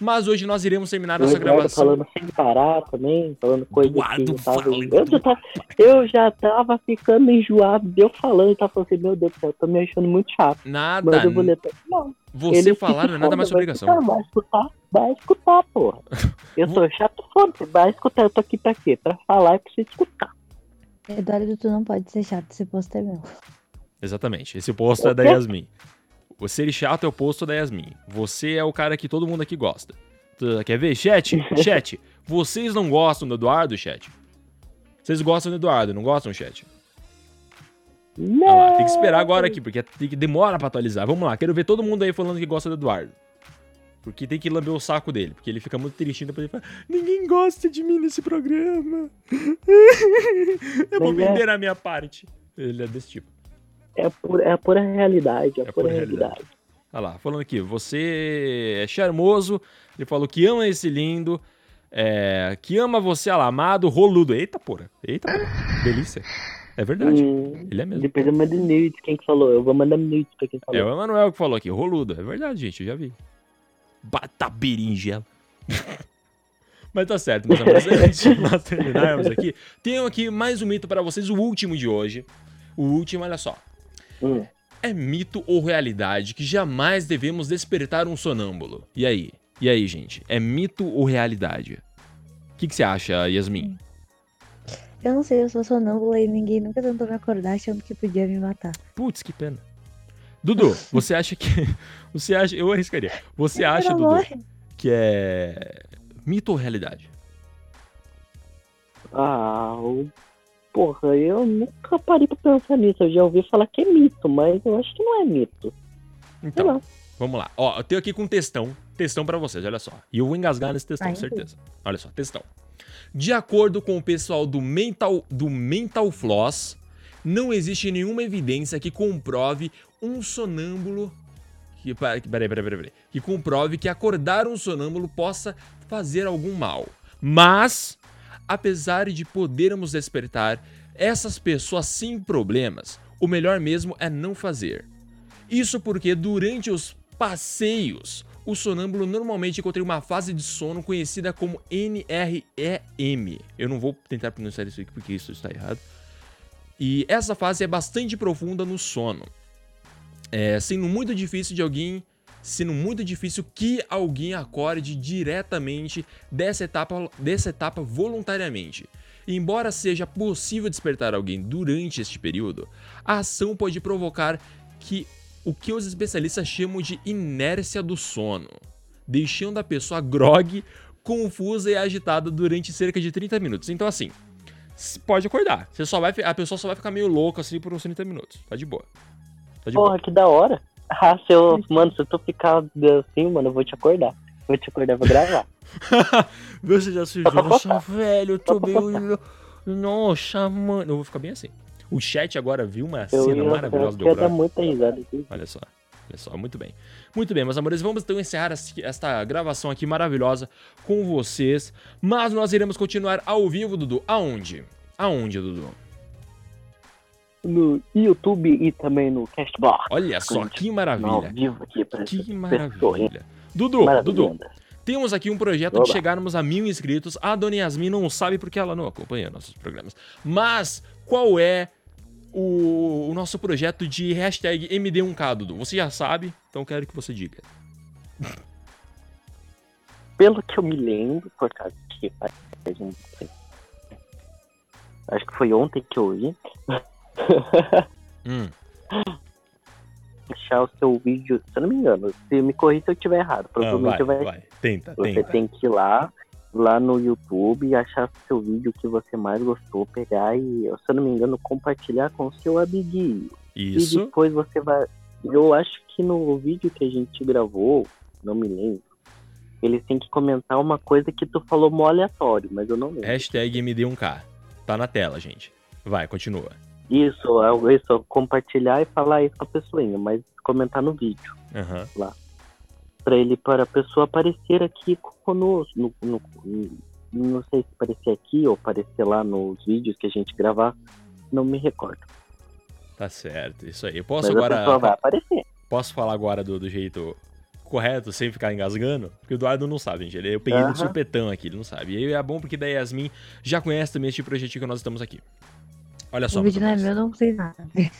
B: Mas hoje nós iremos terminar nossa gravação.
C: falando sem parar também, falando coisa que
B: Eduardo
C: eu tava... Eu já, tava, eu já tava ficando enjoado de eu falando e tava falando assim, meu Deus do céu, eu tô me achando muito chato.
B: Nada.
C: Mas eu vou ler... Não,
B: Você
C: ele
B: falar não é nada mais sua obrigação.
C: Vai escutar, vai escutar, vai escutar, porra. [LAUGHS] Eu sou chato, foda vai escutar. Eu tô aqui pra quê? Pra falar e pra você escutar.
D: Eduardo, tu não pode ser chato, esse posto é meu.
B: Exatamente. Esse posto é da? Yasmin. O ser chato é o posto da Yasmin. Você é o cara que todo mundo aqui gosta. Quer ver? Chat, [LAUGHS] chat. Vocês não gostam do Eduardo, chat? Vocês gostam do Eduardo, não gostam, chat?
C: Não.
B: Ah lá, tem que esperar agora aqui, porque demora pra atualizar. Vamos lá, quero ver todo mundo aí falando que gosta do Eduardo. Porque tem que lamber o saco dele, porque ele fica muito tristinho depois ele fala, ninguém gosta de mim nesse programa. [LAUGHS] Eu vou
C: é-
B: vender a minha parte. Ele é desse tipo.
C: É, pura, é a pura realidade, é a
B: É
C: pura
B: pura
C: realidade.
B: Olha lá, falando aqui, você é charmoso. Ele falou que ama esse lindo. é, que ama você, olha lá, amado, roludo. Eita porra, eita porra. Delícia. É verdade.
C: Hum,
B: Ele é mesmo.
C: depois eu mando nudes, quem que falou? Eu vou mandar nudes pra quem falou.
B: É o Emanuel que falou aqui, roludo. É verdade, gente, eu já vi. Bata berinjela. [LAUGHS] Mas tá certo, meus amigos. Antes de nós terminarmos aqui, tenho aqui mais um mito para vocês, o último de hoje. O último, olha só.
C: Hum.
B: É mito ou realidade que jamais devemos despertar um sonâmbulo? E aí? E aí, gente? É mito ou realidade? O que, que você acha, Yasmin?
D: Eu não sei, eu sou sonâmbula e ninguém nunca tentou me acordar achando que podia me matar.
B: Putz, que pena. Dudu, você acha que. [LAUGHS] Você acha. Eu arriscaria. Você acha, Dudu,
D: morre.
B: que é mito ou realidade?
C: Ah, o- porra, eu nunca parei pra pensar nisso. Eu já ouvi falar que é mito, mas eu acho que não é mito.
B: Então,
C: lá.
B: vamos lá. Ó, eu tenho aqui com um textão. Textão pra vocês, olha só. E eu vou engasgar nesse textão,
D: Ai,
B: certeza. Olha só, textão. De acordo com o pessoal do Mental, do Mental Floss, não existe nenhuma evidência que comprove um sonâmbulo. Que- peraí, peraí, peraí, peraí. Que comprove que acordar um sonâmbulo possa fazer algum mal. Mas, apesar de podermos despertar essas pessoas sem problemas, o melhor mesmo é não fazer. Isso porque durante os passeios, o sonâmbulo normalmente encontra uma fase de sono conhecida como NREM. Eu não vou tentar pronunciar isso aqui porque isso está errado. E essa fase é bastante profunda no sono. É, sendo muito difícil de alguém, sendo muito difícil que alguém acorde diretamente dessa etapa, dessa etapa voluntariamente. Embora seja possível despertar alguém durante este período, a ação pode provocar que o que os especialistas chamam de inércia do sono, deixando a pessoa grogue, confusa e agitada durante cerca de 30 minutos. Então assim, pode acordar. Você só vai, a pessoa só vai ficar meio louca assim por uns 30 minutos. Tá de boa. Tá de boa.
C: Porra, que da hora. Ah, se eu, mano, se eu tô ficando assim, mano, eu vou te acordar. Vou te acordar, vou gravar. [LAUGHS]
B: Você já se Nossa, velho, eu tô meio. Nossa, mano. Eu vou ficar bem assim. O chat agora viu uma
C: Eu
B: cena
C: ia,
B: maravilhosa do Brock.
C: muita risada aqui.
B: Olha só. Olha só, muito bem. Muito bem, meus amores, vamos então encerrar esta gravação aqui maravilhosa com vocês. Mas nós iremos continuar ao vivo, Dudu. Aonde? Aonde, Dudu?
C: No YouTube e também no Castbox.
B: Olha só, que
C: Ao
B: maravilha.
C: vivo aqui pra
B: Que maravilha. Dudu,
C: Maravilha.
B: Dudu, temos aqui um projeto de
C: Oba.
B: chegarmos a mil inscritos. A Dona Yasmin não sabe porque ela não acompanha nossos programas. Mas qual é o, o nosso projeto de hashtag MD1K, Dudu? Você já sabe, então quero que você diga. [LAUGHS]
C: Pelo que eu me lembro, por causa que faz um. Acho que foi ontem que eu vi. [LAUGHS]
B: Hum,
C: Deixar o seu vídeo, se eu não me engano, se me corri se eu estiver errado.
B: ah,
C: Provavelmente
B: vai,
C: vai,
B: vai. Tenta,
C: Você
B: tenta.
C: tem que ir lá lá no YouTube achar seu vídeo que você mais gostou, pegar e, se eu não me engano, compartilhar com seu amiguinho.
B: Isso.
C: E depois você vai. Eu acho que no vídeo que a gente gravou, não me lembro, eles têm que comentar uma coisa que tu falou mó aleatório, mas eu não lembro.
B: Hashtag MD1K. Tá na tela, gente. Vai, continua.
C: Isso, é isso, compartilhar e falar isso com a pessoinha, mas comentar no vídeo
B: Aham.
C: lá. Pra ele, para a pessoa aparecer aqui conosco. No, no, não sei se aparecer aqui ou aparecer lá nos vídeos que a gente gravar, não me recordo.
B: Tá certo, isso aí. Eu posso
C: Mas a pessoa vai
B: agora.
C: aparecer.
B: Posso falar agora do, do jeito correto, sem ficar engasgando? Porque o Eduardo não sabe, gente. Eu peguei de
C: Aham.
B: supetão aqui, ele não sabe. E é bom porque daí a Yasmin já conhece também este projetinho que nós estamos aqui. Olha só.
D: O vídeo não é meu, eu não sei nada. [LAUGHS]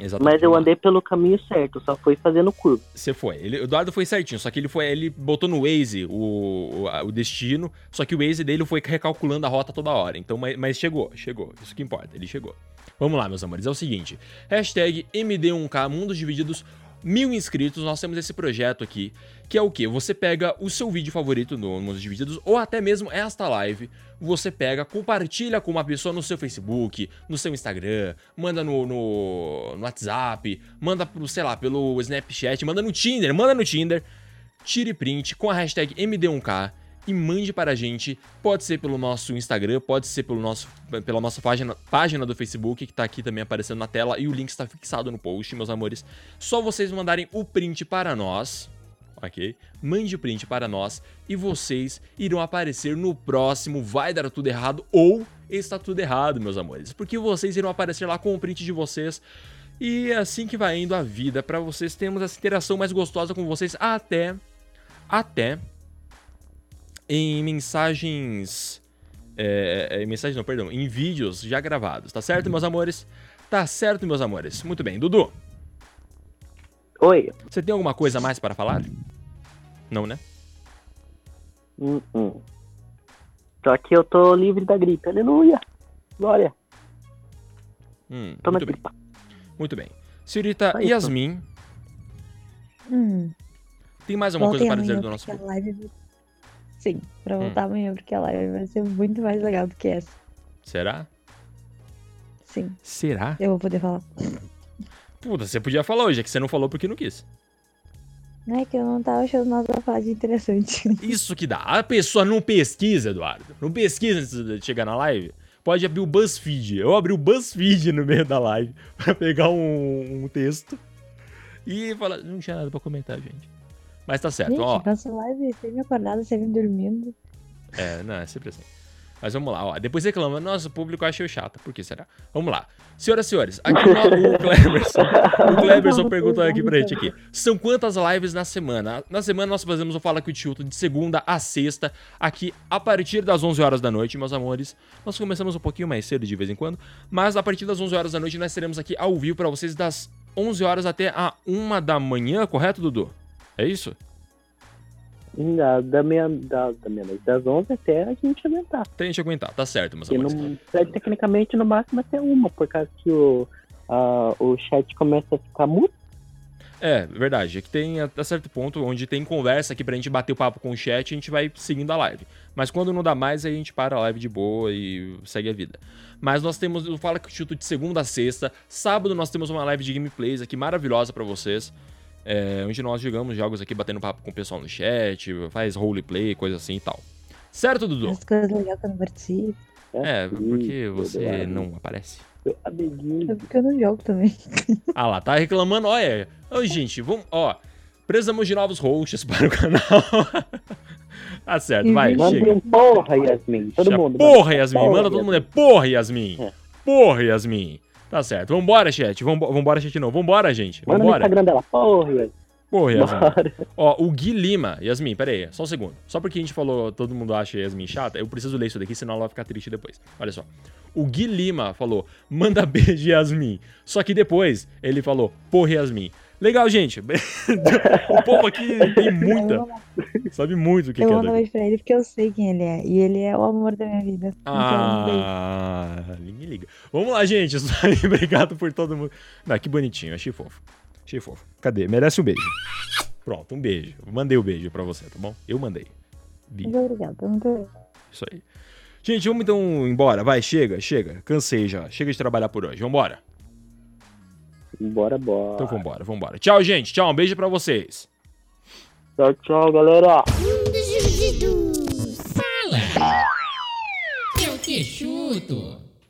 B: Exatamente.
C: Mas eu andei pelo caminho certo, só fui fazendo curva.
B: Você foi. Ele, o Eduardo foi certinho, só que ele foi. Ele botou no Waze o, o, o destino, só que o Waze dele foi recalculando a rota toda hora. Então, mas, mas chegou, chegou. Isso que importa, ele chegou. Vamos lá, meus amores. É o seguinte: hashtag MD1K, Mundos Divididos, mil inscritos. Nós temos esse projeto aqui, que é o quê? Você pega o seu vídeo favorito no Mundos Divididos, ou até mesmo esta live. Você pega, compartilha com uma pessoa no seu Facebook, no seu Instagram, manda no, no, no WhatsApp, manda pro, sei lá, pelo Snapchat, manda no Tinder, manda no Tinder. Tire print com a hashtag MD1K e mande para a gente. Pode ser pelo nosso Instagram, pode ser pelo nosso, pela nossa página, página do Facebook, que tá aqui também aparecendo na tela, e o link está fixado no post, meus amores. Só vocês mandarem o print para nós, ok? Mande o print para nós e vocês irão aparecer no próximo Vai Dar Tudo Errado ou Está Tudo Errado, meus amores. Porque vocês irão aparecer lá com o print de vocês. E é assim que vai indo a vida para vocês termos essa interação mais gostosa com vocês até até em mensagens é, é, em mensagens não, perdão, em vídeos já gravados, tá certo, meus amores? Tá certo, meus amores. Muito bem, Dudu,
C: Oi.
B: você tem alguma coisa a mais para falar? Não, né?
C: Hum, hum. Só que eu tô livre da gripe. Aleluia. Glória.
B: Hum,
C: Toma
B: muito bem,
C: gripa.
B: muito bem. Senhorita
C: Só.
B: Yasmin,
D: Hum,
B: tem mais alguma coisa para dizer do nosso
D: live... Sim, pra voltar
B: Hum.
D: amanhã porque a live vai ser muito mais legal do que essa.
B: Será?
D: Sim,
B: Será?
D: eu vou poder falar.
B: Puta, você podia falar hoje, é que você não falou porque não quis.
D: Não é que eu não tava achando nada pra falar de interessante. [LAUGHS]
B: Isso que dá. A pessoa não pesquisa, Eduardo. Não pesquisa antes de chegar na live. Pode abrir o BuzzFeed. Eu abri o BuzzFeed no meio da live [LAUGHS] pra pegar um, um texto e falar. Não tinha nada pra comentar, gente. Mas tá certo,
D: Gente,
B: ó.
D: faço live sem me acordada, sem me dormindo.
B: É, não, é sempre assim. Mas vamos lá, ó. Depois reclama, nossa, o público achou chato. Por que será? Vamos lá. Senhoras e senhores, aqui no, [LAUGHS] o Cleberson. O Cleberson [LAUGHS] perguntou aqui pra gente aqui. São quantas lives na semana? Na semana nós fazemos o Fala com o Tilto de segunda a sexta, aqui a partir das 11 horas da noite, meus amores. Nós começamos um pouquinho mais cedo de vez em quando, mas a partir das 11 horas da noite nós teremos aqui ao vivo pra vocês das 11 horas até a 1 da manhã, correto, Dudu? É isso?
C: Da, da meia, da, da meia das 11 até a gente aumentar.
B: Até a gente aguentar, tá certo, amores.
C: não, é, tecnicamente, no máximo até uma, por causa que o, a, o chat começa a ficar muito.
B: É, verdade. É que tem até certo ponto onde tem conversa aqui pra gente bater o papo com o chat a gente vai seguindo a live. Mas quando não dá mais, aí a gente para a live de boa e segue a vida. Mas nós temos o Fala que chuto de segunda a sexta. Sábado nós temos uma live de gameplays aqui maravilhosa pra vocês. É, onde nós jogamos jogos aqui batendo papo com o pessoal no chat, faz roleplay, coisa assim e tal. Certo, Dudu?
D: As coisas legais que eu não participo.
B: É, porque
C: Isso,
B: você não aparece.
C: Amiguinho.
D: É porque eu não jogo também. [LAUGHS]
B: Ah lá, tá reclamando, olha. Ô, gente, vamos, ó. Precisamos de novos hosts [LAUGHS] para o canal. tá certo, vai,
C: Manda
B: chega.
C: um porra, Yasmin. Todo
B: Já-
C: mundo.
B: Porra, Yasmin.
C: Porra,
B: Manda todo mundo é porra, Yasmin.
C: É.
B: Porra, Yasmin. Tá certo. Vambora, chat. Vambo- Vambora, chat não. Vambora, gente.
C: Manda no
B: Vambora.
C: Instagram dela. Porra, Yasmin.
B: Porra, Yasmin.
C: Bora.
B: Ó, o Gui Lima. Yasmin, pera aí. Só um segundo. Só porque a gente falou, todo mundo acha Yasmin chata, eu preciso ler isso daqui, senão ela vai ficar triste depois. Olha só. O Gui Lima falou, manda beijo, Yasmin. Só que depois ele falou, porra, Yasmin. Legal, gente. [LAUGHS] o povo aqui tem muita.
D: Eu,
B: Sabe muito o que,
D: eu
B: que é.
D: mando um beijo pra ele porque eu sei quem ele é. E ele é o amor da minha vida. Então, um.
B: Ah, ninguém liga. Vamos lá, gente. [LAUGHS] Obrigado por todo mundo. Não, que bonitinho, achei fofo. Achei fofo. Cadê? Merece um beijo. Pronto, um beijo. Mandei o beijo pra você, tá bom? Eu mandei.
D: Muito obrigada. Muito obrigada.
B: Isso aí. Gente, vamos então embora. Vai, chega, chega. Cansei já. Chega de trabalhar por hoje. Vambora.
C: Bora, bora.
B: Então vambora, vambora. Tchau, gente. Tchau, um beijo pra vocês.
C: Tchau, tchau, galera.
A: Fala! Eu te chuto!